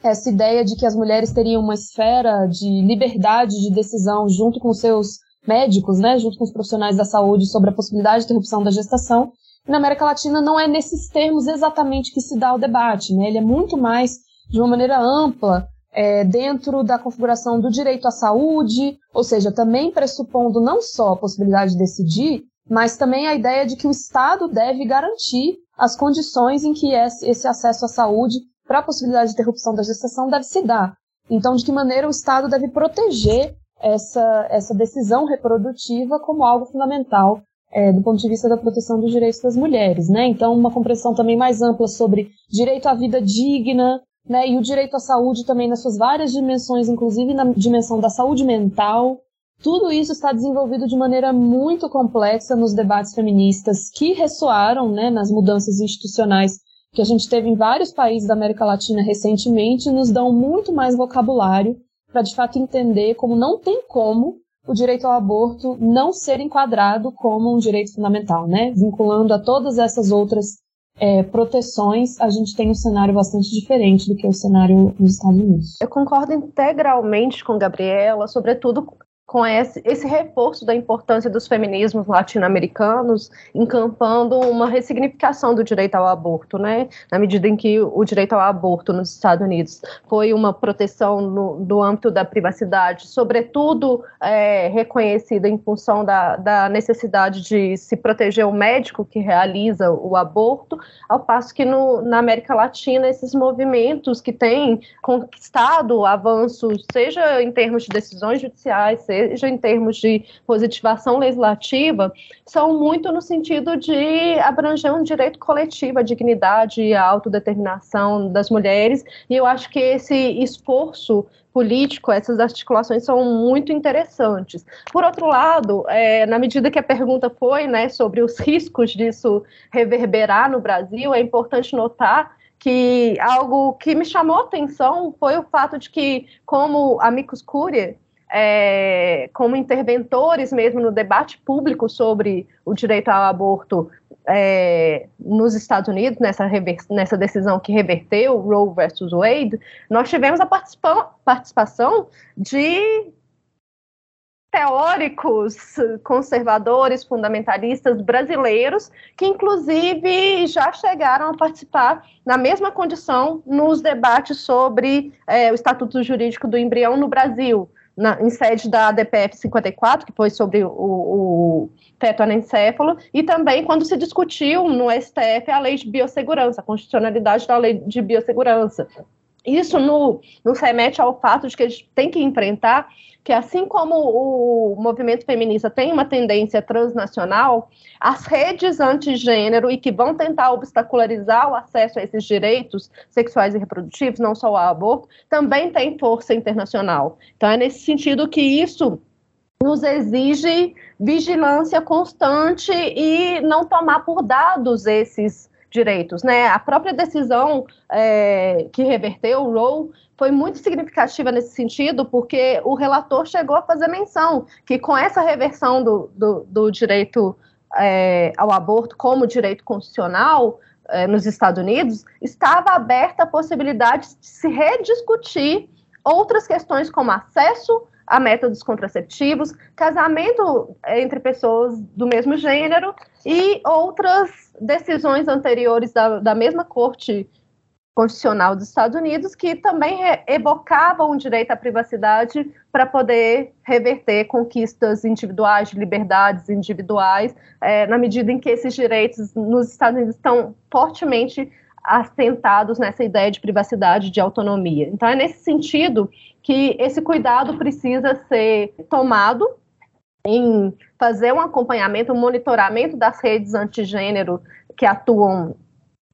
[SPEAKER 4] essa ideia de que as mulheres teriam uma esfera de liberdade de decisão junto com seus médicos, né, junto com os profissionais da saúde sobre a possibilidade de interrupção da gestação, na América Latina não é nesses termos exatamente que se dá o debate, né? Ele é muito mais de uma maneira ampla é, dentro da configuração do direito à saúde, ou seja, também pressupondo não só a possibilidade de decidir, mas também a ideia de que o Estado deve garantir as condições em que esse acesso à saúde para a possibilidade de interrupção da gestação deve se dar. Então, de que maneira o Estado deve proteger essa, essa decisão reprodutiva como algo fundamental é, do ponto de vista da proteção dos direitos das mulheres, né? Então, uma compreensão também mais ampla sobre direito à vida digna, né? E o direito à saúde também nas suas várias dimensões, inclusive na dimensão da saúde mental. Tudo isso está desenvolvido de maneira muito complexa nos debates feministas que ressoaram, né, nas mudanças institucionais que a gente teve em vários países da América Latina recentemente, nos dão muito mais vocabulário para de fato entender como não tem como o direito ao aborto não ser enquadrado como um direito fundamental, né? Vinculando a todas essas outras é, proteções, a gente tem um cenário bastante diferente do que o cenário nos Estados Unidos.
[SPEAKER 2] Eu concordo integralmente com Gabriela, sobretudo com esse, esse reforço da importância dos feminismos latino-americanos, encampando uma ressignificação do direito ao aborto, né? Na medida em que o direito ao aborto nos Estados Unidos foi uma proteção no, do âmbito da privacidade, sobretudo é, reconhecida em função da, da necessidade de se proteger o médico que realiza o aborto, ao passo que no, na América Latina esses movimentos que têm conquistado avanços, seja em termos de decisões judiciais, seja seja em termos de positivação legislativa, são muito no sentido de abranger um direito coletivo, a dignidade e a autodeterminação das mulheres, e eu acho que esse esforço político, essas articulações são muito interessantes. Por outro lado, é, na medida que a pergunta foi né, sobre os riscos disso reverberar no Brasil, é importante notar que algo que me chamou a atenção foi o fato de que, como amicus curiae, é, como interventores mesmo no debate público sobre o direito ao aborto é, nos Estados Unidos, nessa, nessa decisão que reverteu Roe versus Wade, nós tivemos a participação de teóricos conservadores, fundamentalistas brasileiros, que inclusive já chegaram a participar na mesma condição nos debates sobre é, o estatuto jurídico do embrião no Brasil, na, em sede da DPF 54, que foi sobre o, o teto anencéfalo, e também quando se discutiu no STF a lei de biossegurança, a constitucionalidade da lei de biossegurança. Isso no, nos remete ao fato de que a gente tem que enfrentar que assim como o movimento feminista tem uma tendência transnacional, as redes antigênero e que vão tentar obstacularizar o acesso a esses direitos sexuais e reprodutivos, não só o aborto, também têm força internacional. Então é nesse sentido que isso nos exige vigilância constante e não tomar por dados esses direitos, né? A própria decisão é, que reverteu o Roe foi muito significativa nesse sentido, porque o relator chegou a fazer menção que com essa reversão do, do, do direito é, ao aborto como direito constitucional é, nos Estados Unidos, estava aberta a possibilidade de se rediscutir outras questões como acesso a métodos contraceptivos, casamento entre pessoas do mesmo gênero e outras decisões anteriores da, da mesma corte constitucional dos Estados Unidos que também evocavam o direito à privacidade para poder reverter conquistas individuais, de liberdades individuais, é, na medida em que esses direitos nos Estados Unidos estão fortemente assentados nessa ideia de privacidade, de autonomia. Então, é nesse sentido que esse cuidado precisa ser tomado em fazer um acompanhamento, um monitoramento das redes antigênero que atuam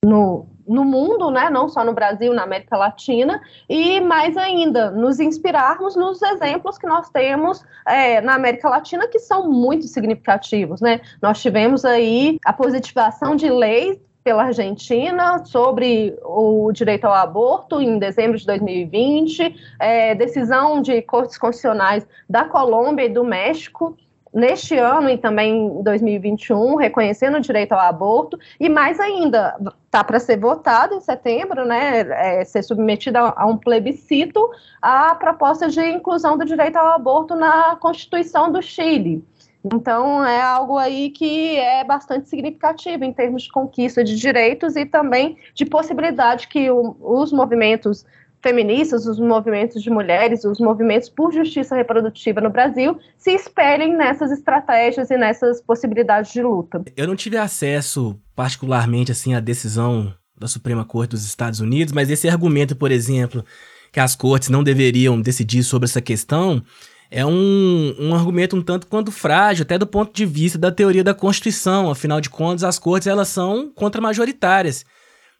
[SPEAKER 2] no, no mundo, né, não só no Brasil, na América Latina, e mais ainda, nos inspirarmos nos exemplos que nós temos é, na América Latina, que são muito significativos. Né? Nós tivemos aí a positivação de leis pela Argentina sobre o direito ao aborto em dezembro de 2020, é, decisão de cortes constitucionais da Colômbia e do México neste ano e também em 2021, reconhecendo o direito ao aborto, e mais ainda, está para ser votado em setembro, né, é, ser submetida a um plebiscito a proposta de inclusão do direito ao aborto na Constituição do Chile. Então, é algo aí que é bastante significativo em termos de conquista de direitos e também de possibilidade que o, os movimentos feministas, os movimentos de mulheres, os movimentos por justiça reprodutiva no Brasil se espelhem nessas estratégias e nessas possibilidades de luta.
[SPEAKER 3] Eu não tive acesso particularmente assim à decisão da Suprema Corte dos Estados Unidos, mas esse argumento, por exemplo, que as cortes não deveriam decidir sobre essa questão, é um, um argumento um tanto quanto frágil, até do ponto de vista da teoria da Constituição. Afinal de contas, as cortes elas são contra-majoritárias.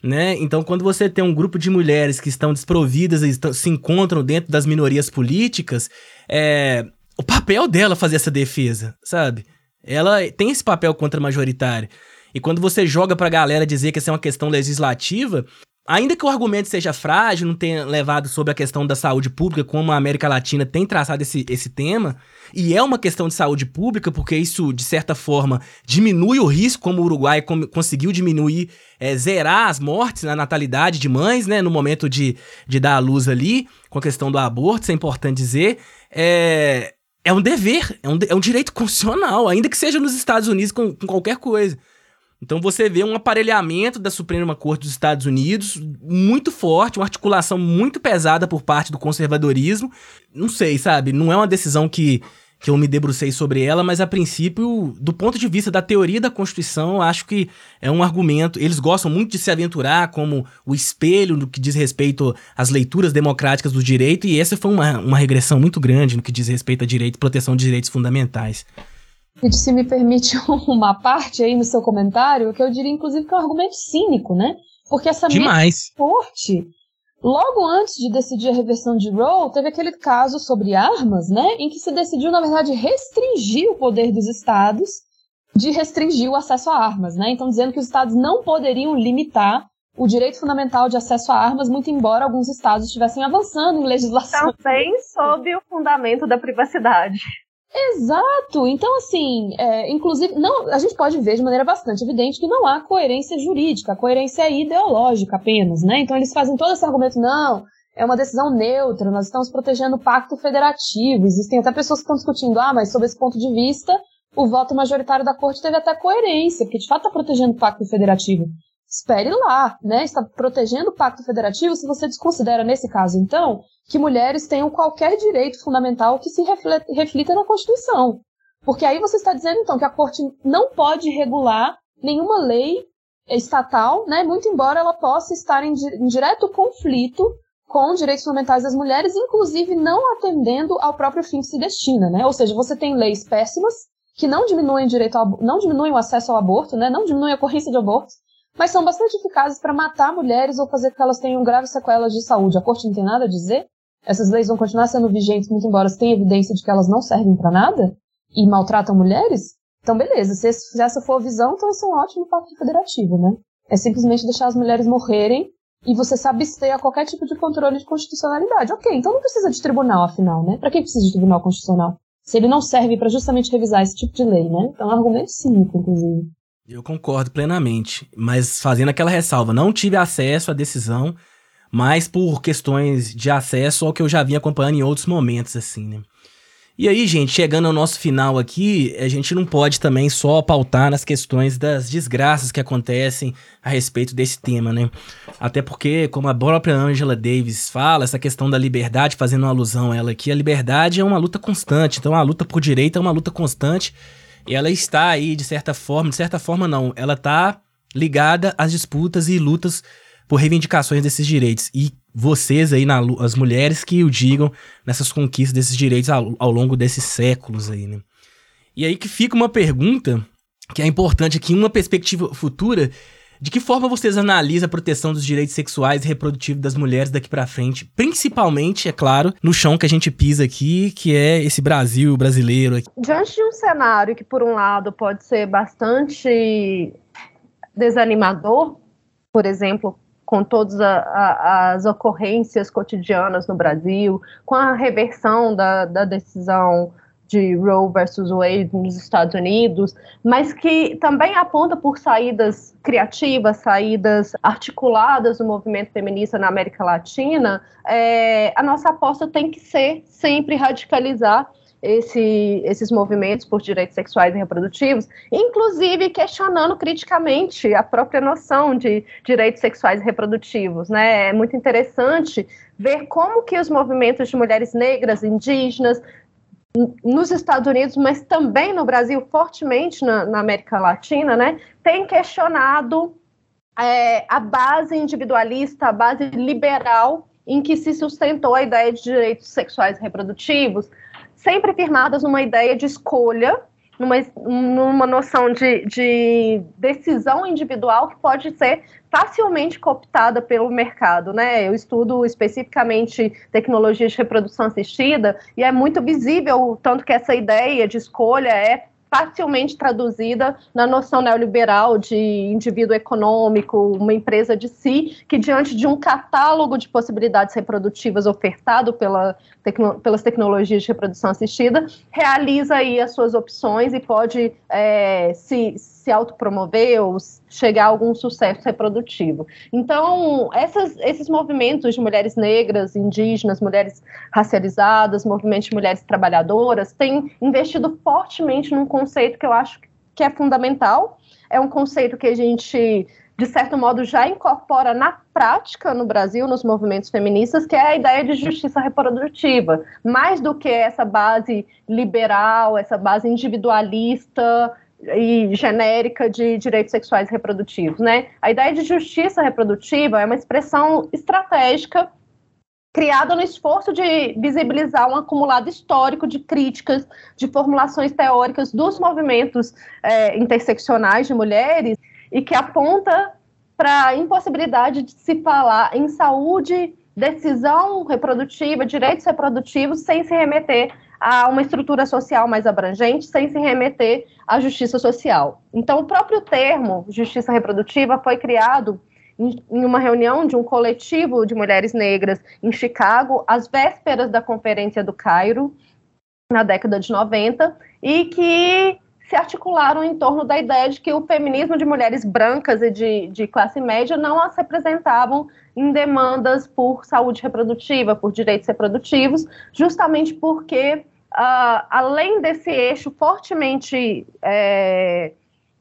[SPEAKER 3] Né? Então, quando você tem um grupo de mulheres que estão desprovidas e estão, se encontram dentro das minorias políticas, é, o papel dela fazer essa defesa, sabe? Ela tem esse papel contra-majoritário. E quando você joga pra galera dizer que essa é uma questão legislativa, ainda que o argumento seja frágil, não tenha levado sobre a questão da saúde pública, como a América Latina tem traçado esse, esse tema, e é uma questão de saúde pública, porque isso, de certa forma, diminui o risco, como o Uruguai conseguiu diminuir, é, zerar as mortes na natalidade de mães, né, no momento de, de dar a luz ali, com a questão do aborto, isso é importante dizer, é, é um dever, é um, é um direito constitucional, ainda que seja nos Estados Unidos com, com qualquer coisa. Então você vê um aparelhamento da Suprema Corte dos Estados Unidos muito forte, uma articulação muito pesada por parte do conservadorismo. Não sei, sabe? Não é uma decisão que, que eu me debrucei sobre ela, mas a princípio, do ponto de vista da teoria da Constituição, acho que é um argumento. Eles gostam muito de se aventurar como o espelho no que diz respeito às leituras democráticas do direito, e essa foi uma, uma regressão muito grande no que diz respeito a direito e proteção de direitos fundamentais.
[SPEAKER 4] E se me permite uma parte aí no seu comentário, que eu diria inclusive que é um argumento cínico, né? Porque essa
[SPEAKER 3] Demais.
[SPEAKER 4] corte, logo antes de decidir a reversão de Roe, teve aquele caso sobre armas, né? Em que se decidiu, na verdade, restringir o poder dos estados de restringir o acesso a armas, né? Então, dizendo que os estados não poderiam limitar o direito fundamental de acesso a armas, muito embora alguns estados estivessem avançando em legislação.
[SPEAKER 2] Também sob o fundamento da privacidade.
[SPEAKER 4] Exato. Então, assim, é, inclusive, não, a gente pode ver de maneira bastante evidente que não há coerência jurídica, a coerência é ideológica apenas, né? Então eles fazem todo esse argumento, não, é uma decisão neutra, nós estamos protegendo o pacto federativo. Existem até pessoas que estão discutindo, ah, mas sob esse ponto de vista, o voto majoritário da corte teve até coerência, porque de fato está protegendo o pacto federativo. Espere lá, né? Está protegendo o pacto federativo se você desconsidera, nesse caso, então, que mulheres tenham qualquer direito fundamental que se reflita na Constituição. Porque aí você está dizendo, então, que a Corte não pode regular nenhuma lei estatal, né, muito embora ela possa estar em, em direto conflito com direitos fundamentais das mulheres, inclusive não atendendo ao próprio fim que se destina, né? Ou seja, você tem leis péssimas que não diminuem, direito ao, não diminuem o acesso ao aborto, né? não diminuem a ocorrência de abortos, mas são bastante eficazes para matar mulheres ou fazer com que elas tenham graves sequelas de saúde. A corte não tem nada a dizer? Essas leis vão continuar sendo vigentes, muito embora tenha evidência de que elas não servem para nada e maltratam mulheres, então beleza, se, se essa for a visão, então isso é um ótimo pacto federativo, né? É simplesmente deixar as mulheres morrerem e você se abster a qualquer tipo de controle de constitucionalidade. Ok, então não precisa de tribunal, afinal, né? Para que precisa de tribunal constitucional? Se ele não serve para justamente revisar esse tipo de lei, né? Então é um argumento cínico, inclusive.
[SPEAKER 3] Eu concordo plenamente, mas fazendo aquela ressalva, não tive acesso à decisão mas por questões de acesso ao que eu já vinha acompanhando em outros momentos, assim, né? E aí, gente, chegando ao nosso final aqui, a gente não pode também só pautar nas questões das desgraças que acontecem a respeito desse tema, né? Até porque, como a própria Angela Davis fala, essa questão da liberdade, fazendo uma alusão a ela aqui, a liberdade é uma luta constante. Então, a luta por direito é uma luta constante. E ela está aí, de certa forma, de certa forma não, ela está ligada às disputas e lutas por reivindicações desses direitos. E vocês aí, na, as mulheres que o digam nessas conquistas desses direitos ao, ao longo desses séculos aí, né? E aí que fica uma pergunta que é importante aqui, uma perspectiva futura, de que forma vocês analisam a proteção dos direitos sexuais e reprodutivos das mulheres daqui para frente? Principalmente, é claro, no chão que a gente pisa aqui, que é esse Brasil brasileiro. Aqui.
[SPEAKER 2] Diante de um cenário que, por um lado, pode ser bastante desanimador, por exemplo, com todas as ocorrências cotidianas no Brasil, com a reversão da, da decisão de Roe versus Wade nos Estados Unidos, mas que também aponta por saídas criativas, saídas articuladas do movimento feminista na América Latina, é, a nossa aposta tem que ser sempre radicalizar esse, esses movimentos por direitos sexuais e reprodutivos, inclusive questionando criticamente a própria noção de direitos sexuais e reprodutivos. Né? É muito interessante ver como que os movimentos de mulheres negras, indígenas, nos Estados Unidos, mas também no Brasil, fortemente na, na América Latina, né, tem questionado é, a base individualista, a base liberal em que se sustentou a ideia de direitos sexuais e reprodutivos, sempre firmadas numa ideia de escolha, numa, numa noção de, de decisão individual que pode ser facilmente cooptada pelo mercado, né? Eu estudo especificamente tecnologias de reprodução assistida e é muito visível o tanto que essa ideia de escolha é facilmente traduzida na noção neoliberal de indivíduo econômico, uma empresa de si, que diante de um catálogo de possibilidades reprodutivas ofertado pela, tecno, pelas tecnologias de reprodução assistida, realiza aí as suas opções e pode é, se, se autopromover ou chegar a algum sucesso reprodutivo. Então, essas, esses movimentos de mulheres negras, indígenas, mulheres racializadas, movimentos de mulheres trabalhadoras, têm investido fortemente num conceito que eu acho que é fundamental. É um conceito que a gente de certo modo, já incorpora na prática no Brasil, nos movimentos feministas, que é a ideia de justiça reprodutiva. Mais do que essa base liberal, essa base individualista e genérica de direitos sexuais reprodutivos, né? A ideia de justiça reprodutiva é uma expressão estratégica criada no esforço de visibilizar um acumulado histórico de críticas, de formulações teóricas dos movimentos é, interseccionais de mulheres e que aponta para a impossibilidade de se falar em saúde, decisão reprodutiva, direitos reprodutivos, sem se remeter a uma estrutura social mais abrangente, sem se remeter à justiça social. Então, o próprio termo justiça reprodutiva foi criado em, uma reunião de um coletivo de mulheres negras em Chicago, às vésperas da Conferência do Cairo, na década de 90, e que se articularam em torno da ideia de que o feminismo de mulheres brancas e de, de classe média não as representavam em demandas por saúde reprodutiva, por direitos reprodutivos, justamente porque, uh, além desse eixo fortemente é,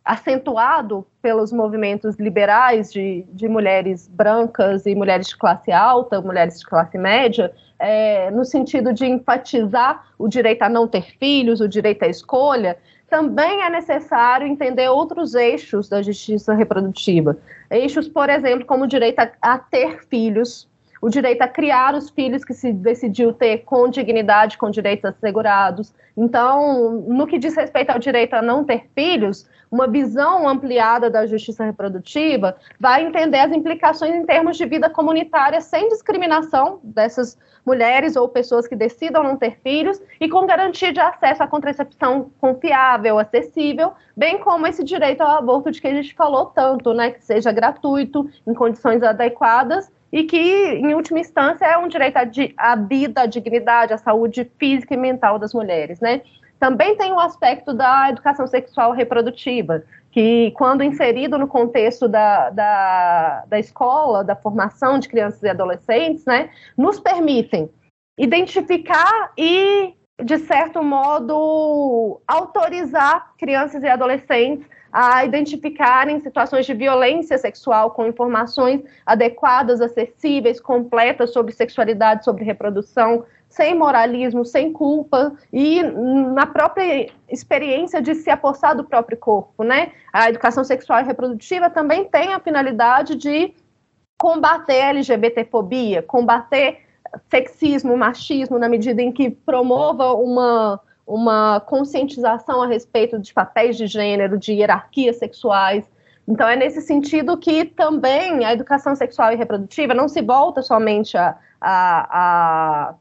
[SPEAKER 2] acentuado pelos movimentos liberais de, de mulheres brancas e mulheres de classe alta, mulheres de classe média, é, no sentido de enfatizar o direito a não ter filhos, o direito à escolha, também é necessário entender outros eixos da justiça reprodutiva. Eixos, por exemplo, como o direito a, a ter filhos, o direito a criar os filhos que se decidiu ter com dignidade, com direitos assegurados. Então, no que diz respeito ao direito a não ter filhos, uma visão ampliada da justiça reprodutiva vai entender as implicações em termos de vida comunitária sem discriminação dessas mulheres ou pessoas que decidam não ter filhos e com garantia de acesso à contracepção confiável, acessível, bem como esse direito ao aborto de que a gente falou tanto, né, que seja gratuito, em condições adequadas e que, em última instância, é um direito à, vida, à dignidade, à saúde física e mental das mulheres, né? Também tem o aspecto da educação sexual reprodutiva, que, quando inserido no contexto da, da, da escola, da formação de crianças e adolescentes, né, nos permitem identificar e, de certo modo, autorizar crianças e adolescentes a identificarem situações de violência sexual com informações adequadas, acessíveis, completas sobre sexualidade, sobre reprodução, sem moralismo, sem culpa e na própria experiência de se apossar do próprio corpo, né? A educação sexual e reprodutiva também tem a finalidade de combater a LGBTfobia, combater sexismo, machismo, na medida em que promova uma, uma conscientização a respeito de papéis de gênero, de hierarquias sexuais. Então, é nesse sentido que também a educação sexual e reprodutiva não se volta somente a, a, a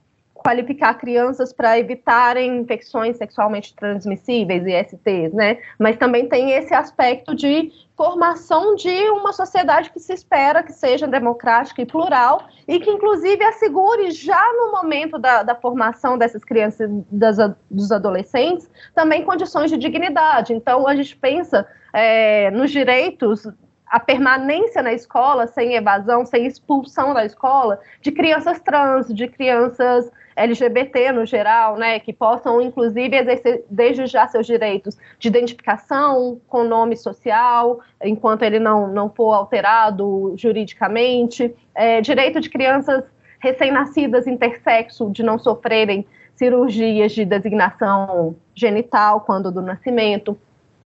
[SPEAKER 2] qualificar crianças para evitarem infecções sexualmente transmissíveis, ISTs, né? Mas também tem esse aspecto de formação de uma sociedade que se espera que seja democrática e plural e que, inclusive, assegure já no momento da, da formação dessas crianças, das, dos adolescentes, também condições de dignidade. Então, a gente pensa é, nos direitos a permanência na escola sem evasão, sem expulsão da escola, de crianças trans, de crianças LGBT no geral, né, que possam inclusive exercer desde já seus direitos de identificação com nome social, enquanto ele não, não for alterado juridicamente, é, direito de crianças recém-nascidas intersexo de não sofrerem cirurgias de designação genital quando do nascimento.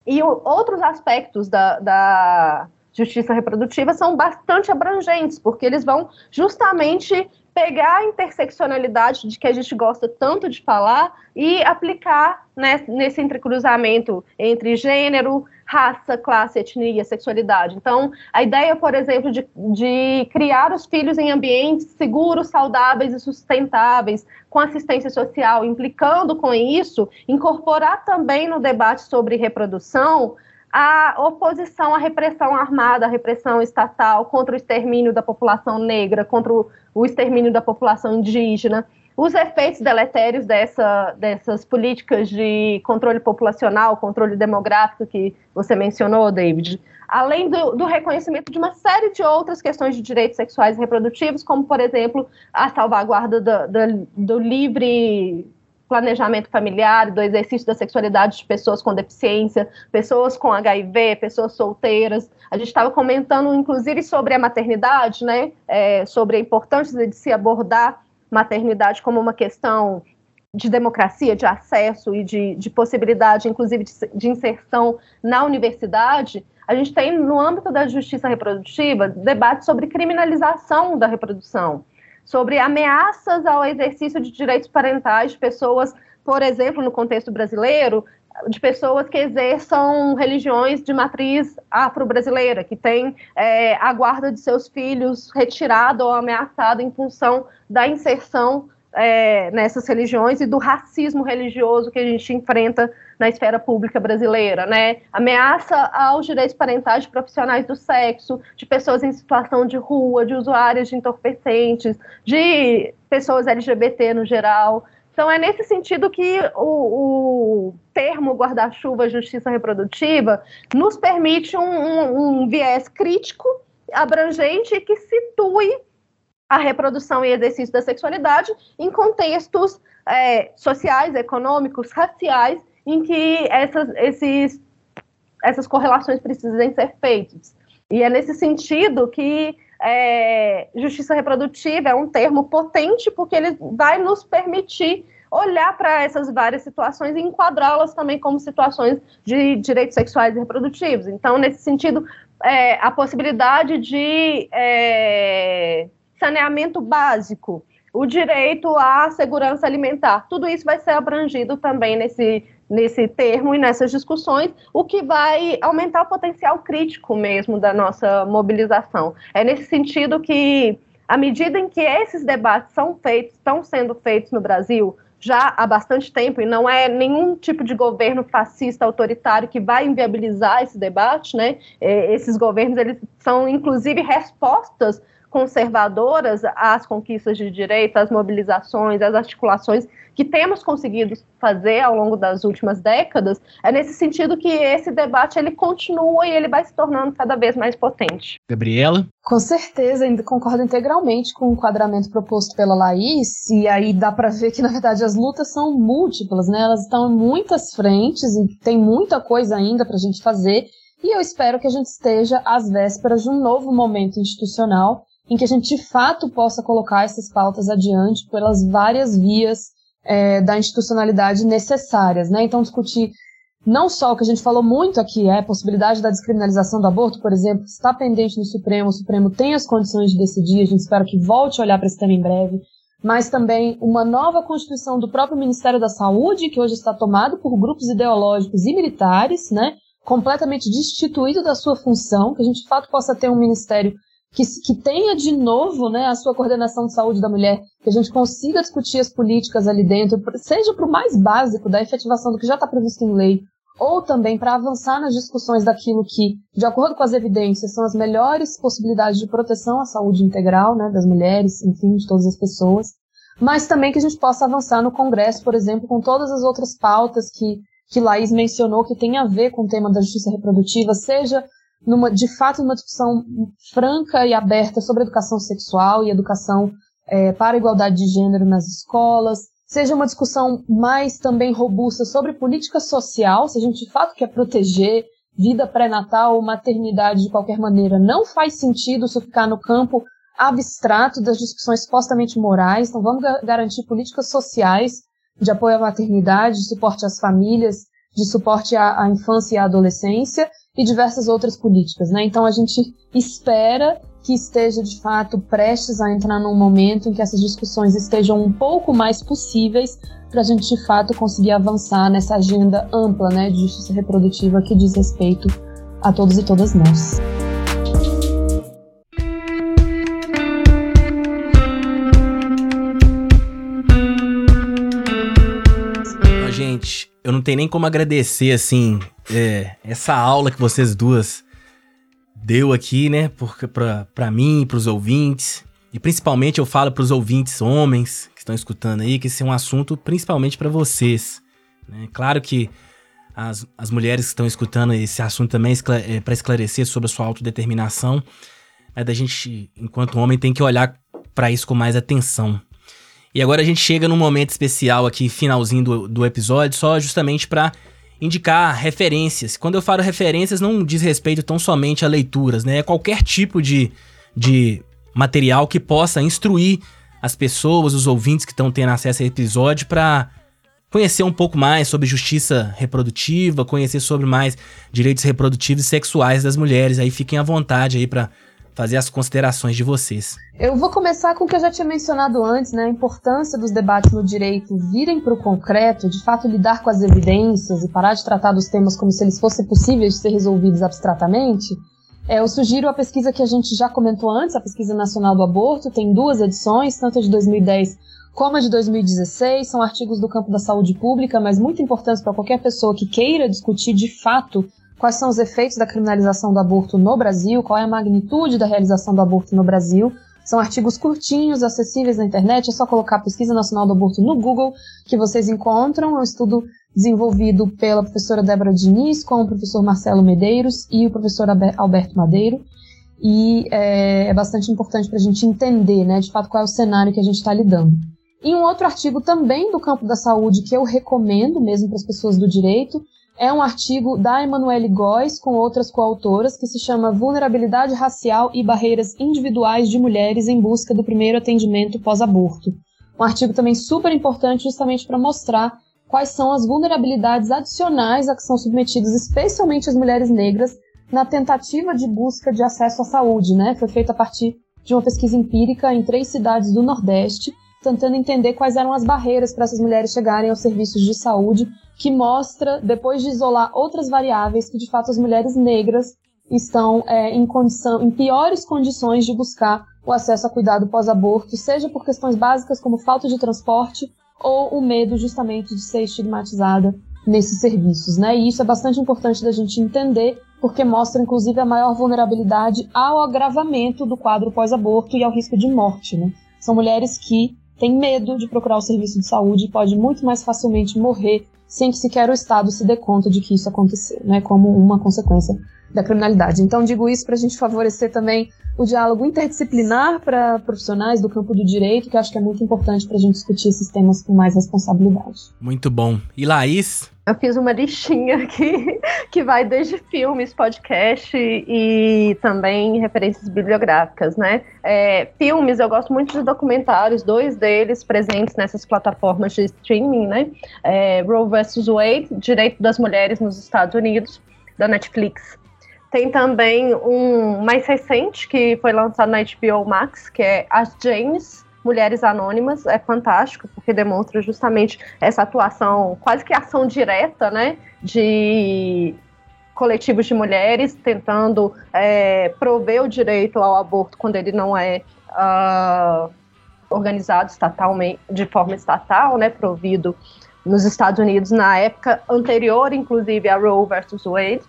[SPEAKER 2] E o, outros aspectos da, da justiça reprodutiva são bastante abrangentes, porque eles vão justamente pegar a interseccionalidade de que a gente gosta tanto de falar e aplicar né, nesse entrecruzamento entre gênero, raça, classe, etnia, sexualidade. Então, a ideia, por exemplo, de, de criar os filhos em ambientes seguros, saudáveis e sustentáveis, com assistência social, implicando com isso, incorporar também no debate sobre reprodução a oposição à repressão armada, à repressão estatal, contra o extermínio da população negra, contra o, o extermínio da população indígena, os efeitos deletérios dessa, dessas políticas de controle populacional, controle demográfico que você mencionou, David, além do, do, reconhecimento de uma série de outras questões de direitos sexuais e reprodutivos, como, por exemplo, a salvaguarda do, do, do livre planejamento familiar, do exercício da sexualidade de pessoas com deficiência, pessoas com HIV, pessoas solteiras. A gente estava comentando, inclusive, sobre a maternidade, né? É, sobre a importância de se abordar maternidade como uma questão de democracia, de acesso e de, de possibilidade, inclusive, de, de inserção na universidade. A gente tem, no âmbito da justiça reprodutiva, debate sobre criminalização da reprodução sobre ameaças ao exercício de direitos parentais de pessoas, por exemplo, no contexto brasileiro, de pessoas que exerçam religiões de matriz afro-brasileira, que têm é, a guarda de seus filhos retirada ou ameaçada em função da inserção é, nessas religiões e do racismo religioso que a gente enfrenta na esfera pública brasileira, né? Ameaça aos direitos parentais de profissionais do sexo, de pessoas em situação de rua, de usuários de entorpecentes, de pessoas LGBT no geral. Então, é nesse sentido que o, o termo guarda-chuva justiça reprodutiva nos permite um, um, um viés crítico, abrangente, que situe a reprodução e exercício da sexualidade em contextos é, sociais, econômicos, raciais em que essas, esses, essas correlações precisem ser feitas. E é nesse sentido que é, justiça reprodutiva é um termo potente, porque ele vai nos permitir olhar para essas várias situações e enquadrá-las também como situações de direitos sexuais e reprodutivos. Então, nesse sentido, é, a possibilidade de é, saneamento básico, o direito à segurança alimentar, tudo isso vai ser abrangido também nesse nesse termo e nessas discussões, o que vai aumentar o potencial crítico mesmo da nossa mobilização. É nesse sentido que, à medida em que esses debates são feitos, estão sendo feitos no Brasil, já há bastante tempo, e não é nenhum tipo de governo fascista autoritário que vai inviabilizar esse debate, né? É, esses governos, eles são, inclusive, respostas conservadoras às conquistas de direito, às mobilizações, às articulações que temos conseguido fazer ao longo das últimas décadas, é nesse sentido que esse debate ele continua e ele vai se tornando cada vez mais potente.
[SPEAKER 3] Gabriela?
[SPEAKER 4] Com certeza, ainda concordo integralmente com o enquadramento proposto pela Laís, e aí dá para ver que, na verdade, as lutas são múltiplas, né? Elas estão em muitas frentes e tem muita coisa ainda para a gente fazer, e eu espero que a gente esteja às vésperas de um novo momento institucional em que a gente de fato possa colocar essas pautas adiante pelas várias vias é, da institucionalidade necessárias, né? Então discutir não só o que a gente falou muito aqui, é a possibilidade da descriminalização do aborto, por exemplo, está pendente no Supremo, o Supremo tem as condições de decidir, a gente espera que volte a olhar para esse tema em breve, mas também uma nova constituição do próprio Ministério da Saúde, que hoje está tomado por grupos ideológicos e militares, né? Completamente destituído da sua função, que a gente de fato possa ter um ministério que, que tenha de novo né, a sua coordenação de saúde da mulher, que a gente consiga discutir as políticas ali dentro, seja para o mais básico da efetivação do que já está previsto em lei, ou também para avançar nas discussões daquilo que, de acordo com as evidências, são as melhores possibilidades de proteção à saúde integral né, das mulheres, enfim, de todas as pessoas, mas também que a gente possa avançar no Congresso, por exemplo, com todas as outras pautas que, que Laís mencionou que tem a ver com o tema da justiça reprodutiva, seja numa, de fato, numa discussão franca e aberta sobre educação sexual e educação é, para a igualdade de gênero nas escolas, seja uma discussão mais também robusta sobre política social, se a gente de fato quer proteger vida pré-natal ou maternidade de qualquer maneira, não faz sentido isso ficar no campo abstrato das discussões supostamente morais, então vamos garantir políticas sociais de apoio à maternidade, de suporte às famílias, de suporte à, à infância e à adolescência, e diversas outras políticas, né? Então a gente espera que esteja de fato prestes a entrar num momento em que essas discussões estejam um pouco mais possíveis para a gente de fato conseguir avançar nessa agenda ampla, né, de justiça reprodutiva que diz respeito a todos e todas nós.
[SPEAKER 3] Eu não tenho nem como agradecer, assim, é, essa aula que vocês duas deu aqui, né, pra mim, pros ouvintes, e principalmente eu falo pros ouvintes homens que estão escutando aí, que esse é um assunto principalmente para vocês. Né? Claro que as, as mulheres que estão escutando esse assunto também é para esclarecer sobre a sua autodeterminação, é da gente, enquanto homem, tem que olhar para isso com mais atenção. E agora a gente chega num momento especial aqui, finalzinho do, do episódio, só justamente para indicar referências. Quando eu falo referências, não diz respeito tão somente a leituras, né? É qualquer tipo de, de material que possa instruir as pessoas, os ouvintes que estão tendo acesso a episódio para conhecer um pouco mais sobre justiça reprodutiva, conhecer sobre mais direitos reprodutivos e sexuais das mulheres. Aí fiquem à vontade aí para fazer as considerações de vocês.
[SPEAKER 4] Eu vou começar com o que eu já tinha mencionado antes, né? A importância dos debates no direito virem para o concreto, de fato lidar com as evidências e parar de tratar dos temas como se eles fossem possíveis de ser resolvidos abstratamente. É, eu sugiro a pesquisa que a gente já comentou antes, a Pesquisa Nacional do Aborto, tem duas edições, tanto a de 2010 como a de 2016, são artigos do campo da saúde pública, mas muito importantes para qualquer pessoa que queira discutir de fato quais são os efeitos da criminalização do aborto no Brasil, qual é a magnitude da realização do aborto no Brasil. São artigos curtinhos, acessíveis na internet, é só colocar Pesquisa Nacional do Aborto no Google que vocês encontram. É um estudo desenvolvido pela professora Débora Diniz, com o professor Marcelo Medeiros e o professor Alberto Madeiro. E é, é bastante importante para a gente entender, né, de fato, qual é o cenário que a gente está lidando. E um outro artigo também do campo da saúde que eu recomendo mesmo para as pessoas do direito é um artigo da Emanuele Góes com outras coautoras que se chama Vulnerabilidade Racial e Barreiras Individuais de Mulheres em Busca do Primeiro Atendimento Pós-Aborto. Um artigo também super importante justamente para mostrar quais são as vulnerabilidades adicionais a que são submetidas especialmente as mulheres negras na tentativa de busca de acesso à saúde, né? Foi feito a partir de uma pesquisa empírica em três cidades do Nordeste, tentando entender quais eram as barreiras para essas mulheres chegarem aos serviços de saúde, que mostra, depois de isolar outras variáveis, que de fato as mulheres negras estão é, em, condição, em piores condições de buscar o acesso a cuidado pós-aborto, seja por questões básicas como falta de transporte ou o medo justamente de ser estigmatizada nesses serviços, né? E isso é bastante importante da gente entender, porque mostra inclusive a maior vulnerabilidade ao agravamento do quadro pós-aborto e ao risco de morte, né? São mulheres que têm medo de procurar o serviço de saúde e podem muito mais facilmente morrer sem que sequer o Estado se dê conta de que isso aconteceu, né? Como uma consequência da criminalidade. Então digo isso para a gente favorecer também o diálogo interdisciplinar para profissionais do campo do direito, que acho que é muito importante para a gente discutir esses temas com mais responsabilidade.
[SPEAKER 3] Muito bom. E Laís?
[SPEAKER 2] Eu fiz uma listinha aqui que vai desde filmes, podcast e também referências bibliográficas, né? É, filmes, eu gosto muito de documentários, dois deles presentes nessas plataformas de streaming, né? É, Roe vs. Wade, Direito das Mulheres nos Estados Unidos, da Netflix. Tem também um mais recente que foi lançado na HBO Max, que é As James, Mulheres Anônimas. É fantástico, porque demonstra justamente essa atuação, quase que ação direta, né? De coletivos de mulheres tentando é, prover o direito ao aborto quando ele não é uh, organizado estatalmente, de forma estatal, né? Provido nos Estados Unidos na época anterior, inclusive, a Roe versus Wade.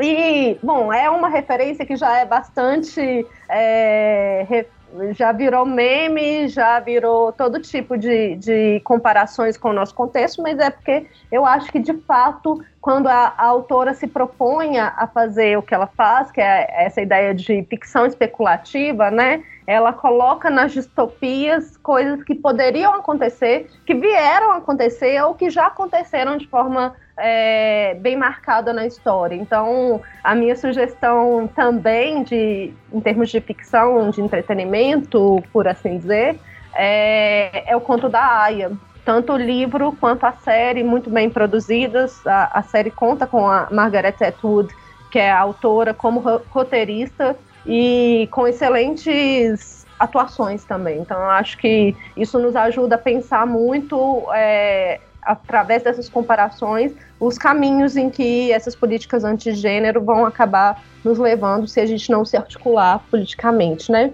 [SPEAKER 2] E, bom, é uma referência que já é bastante. É, já virou meme, já virou todo tipo de, de comparações com o nosso contexto, mas é porque eu acho que, de fato, quando a, a autora se propõe a fazer o que ela faz, que é essa ideia de ficção especulativa, né? Ela coloca nas distopias coisas que poderiam acontecer, que vieram acontecer ou que já aconteceram de forma é, bem marcada na história. Então, a minha sugestão também, de, em termos de ficção, de entretenimento, por assim dizer, é, é o conto da Aya. Tanto o livro quanto a série, muito bem produzidas. A, a série conta com a Margaret Atwood, que é a autora, como roteirista, e com excelentes atuações também. Então, acho que isso nos ajuda a pensar muito é, através dessas comparações, os caminhos em que essas políticas antigênero vão acabar nos levando se a gente não se articular politicamente, né?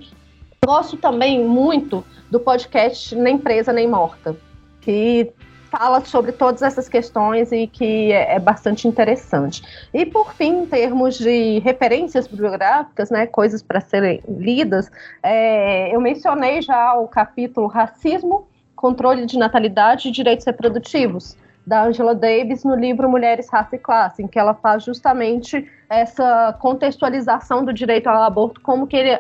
[SPEAKER 2] Gosto também muito do podcast Nem Presa Nem Morta, que fala sobre todas essas questões e que é, é bastante interessante. E por fim, em termos de referências bibliográficas, né, coisas para serem lidas, é, eu mencionei já o capítulo Racismo Controle de Natalidade e Direitos Reprodutivos, da Angela Davis, no livro Mulheres, Raça e Classe, em que ela faz justamente essa contextualização do direito ao aborto, como que ele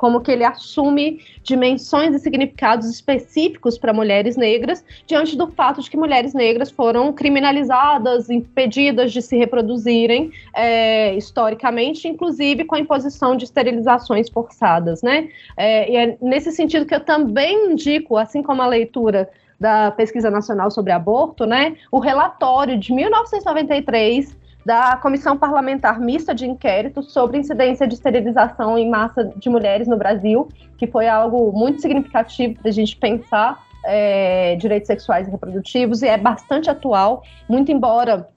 [SPEAKER 2] como que ele assume dimensões e significados específicos para mulheres negras, diante do fato de que mulheres negras foram criminalizadas, impedidas de se reproduzirem é, historicamente, inclusive com a imposição de esterilizações forçadas, né? É, e é nesse sentido que eu também indico, assim como a leitura da Pesquisa Nacional sobre Aborto, né, o relatório de 1993 da Comissão Parlamentar Mista de Inquérito sobre incidência de esterilização em massa de mulheres no Brasil, que foi algo muito significativo para a gente pensar é, direitos sexuais e reprodutivos, e é bastante atual, muito embora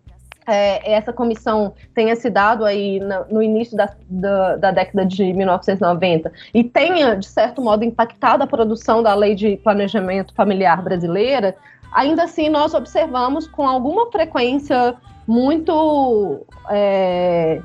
[SPEAKER 2] é, essa comissão tenha se dado aí no, no início da, da, da, década de 1990 e tenha, de certo modo, impactado a produção da lei de planejamento familiar brasileira, ainda assim nós observamos com alguma frequência muito, é,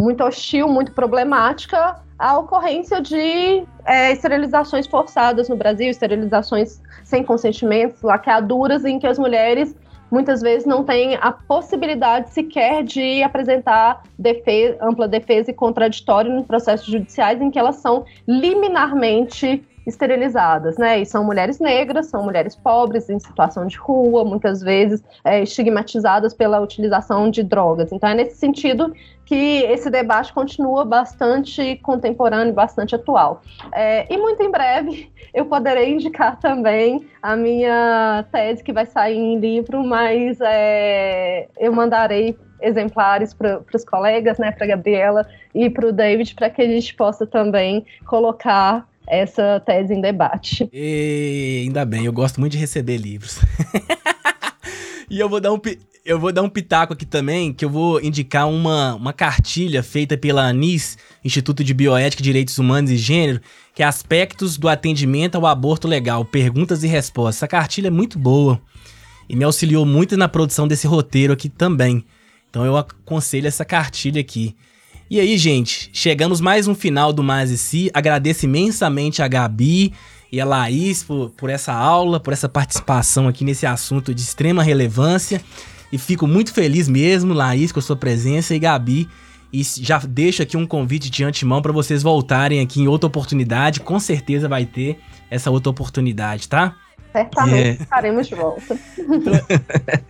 [SPEAKER 2] muito hostil, muito problemática, a ocorrência de é, esterilizações forçadas no Brasil, esterilizações sem consentimento, laqueaduras em que as mulheres muitas vezes não têm a possibilidade sequer de apresentar defesa, ampla defesa e contraditório nos processos judiciais em que elas são liminarmente esterilizadas, né? E são mulheres negras, são mulheres pobres, em situação de rua, muitas vezes é, estigmatizadas pela utilização de drogas. Então, é nesse sentido que esse debate continua bastante contemporâneo, bastante atual. É, e muito em breve eu poderei indicar também a minha tese que vai sair em livro, mas é, eu mandarei exemplares para os colegas, né, para Gabriela e para o David, para que a gente possa também colocar essa tese em debate.
[SPEAKER 3] E, ainda bem, eu gosto muito de receber livros. e eu vou dar um eu vou dar um pitaco aqui também, que eu vou indicar uma, uma cartilha feita pela ANIS, Instituto de Bioética, Direitos Humanos e Gênero, que é Aspectos do Atendimento ao Aborto Legal, Perguntas e Respostas. Essa cartilha é muito boa e me auxiliou muito na produção desse roteiro aqui também. Então eu aconselho essa cartilha aqui. E aí, gente, chegamos mais um final do Mais e Si. Agradeço imensamente a Gabi e a Laís por, por essa aula, por essa participação aqui nesse assunto de extrema relevância. E fico muito feliz mesmo, Laís, com a sua presença e Gabi. E já deixo aqui um convite de antemão para vocês voltarem aqui em outra oportunidade. Com certeza vai ter essa outra oportunidade, tá?
[SPEAKER 2] Certamente yeah. estaremos de volta.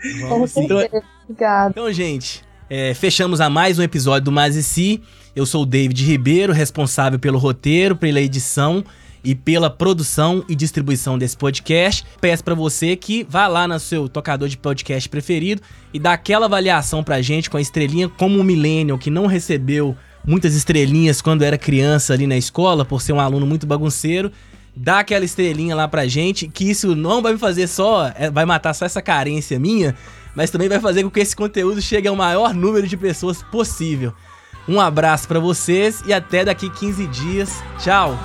[SPEAKER 3] Então, então, Obrigada. Então, gente, é, fechamos a mais um episódio do Mais e Si. Eu sou o David Ribeiro, responsável pelo roteiro, pela edição e pela produção e distribuição desse podcast. Peço para você que vá lá no seu tocador de podcast preferido e dá aquela avaliação pra gente com a estrelinha como um millennial que não recebeu muitas estrelinhas quando era criança ali na escola por ser um aluno muito bagunceiro. Dá aquela estrelinha lá pra gente, que isso não vai me fazer só, é, vai matar só essa carência minha, mas também vai fazer com que esse conteúdo chegue ao maior número de pessoas possível. Um abraço para vocês e até daqui 15 dias. Tchau!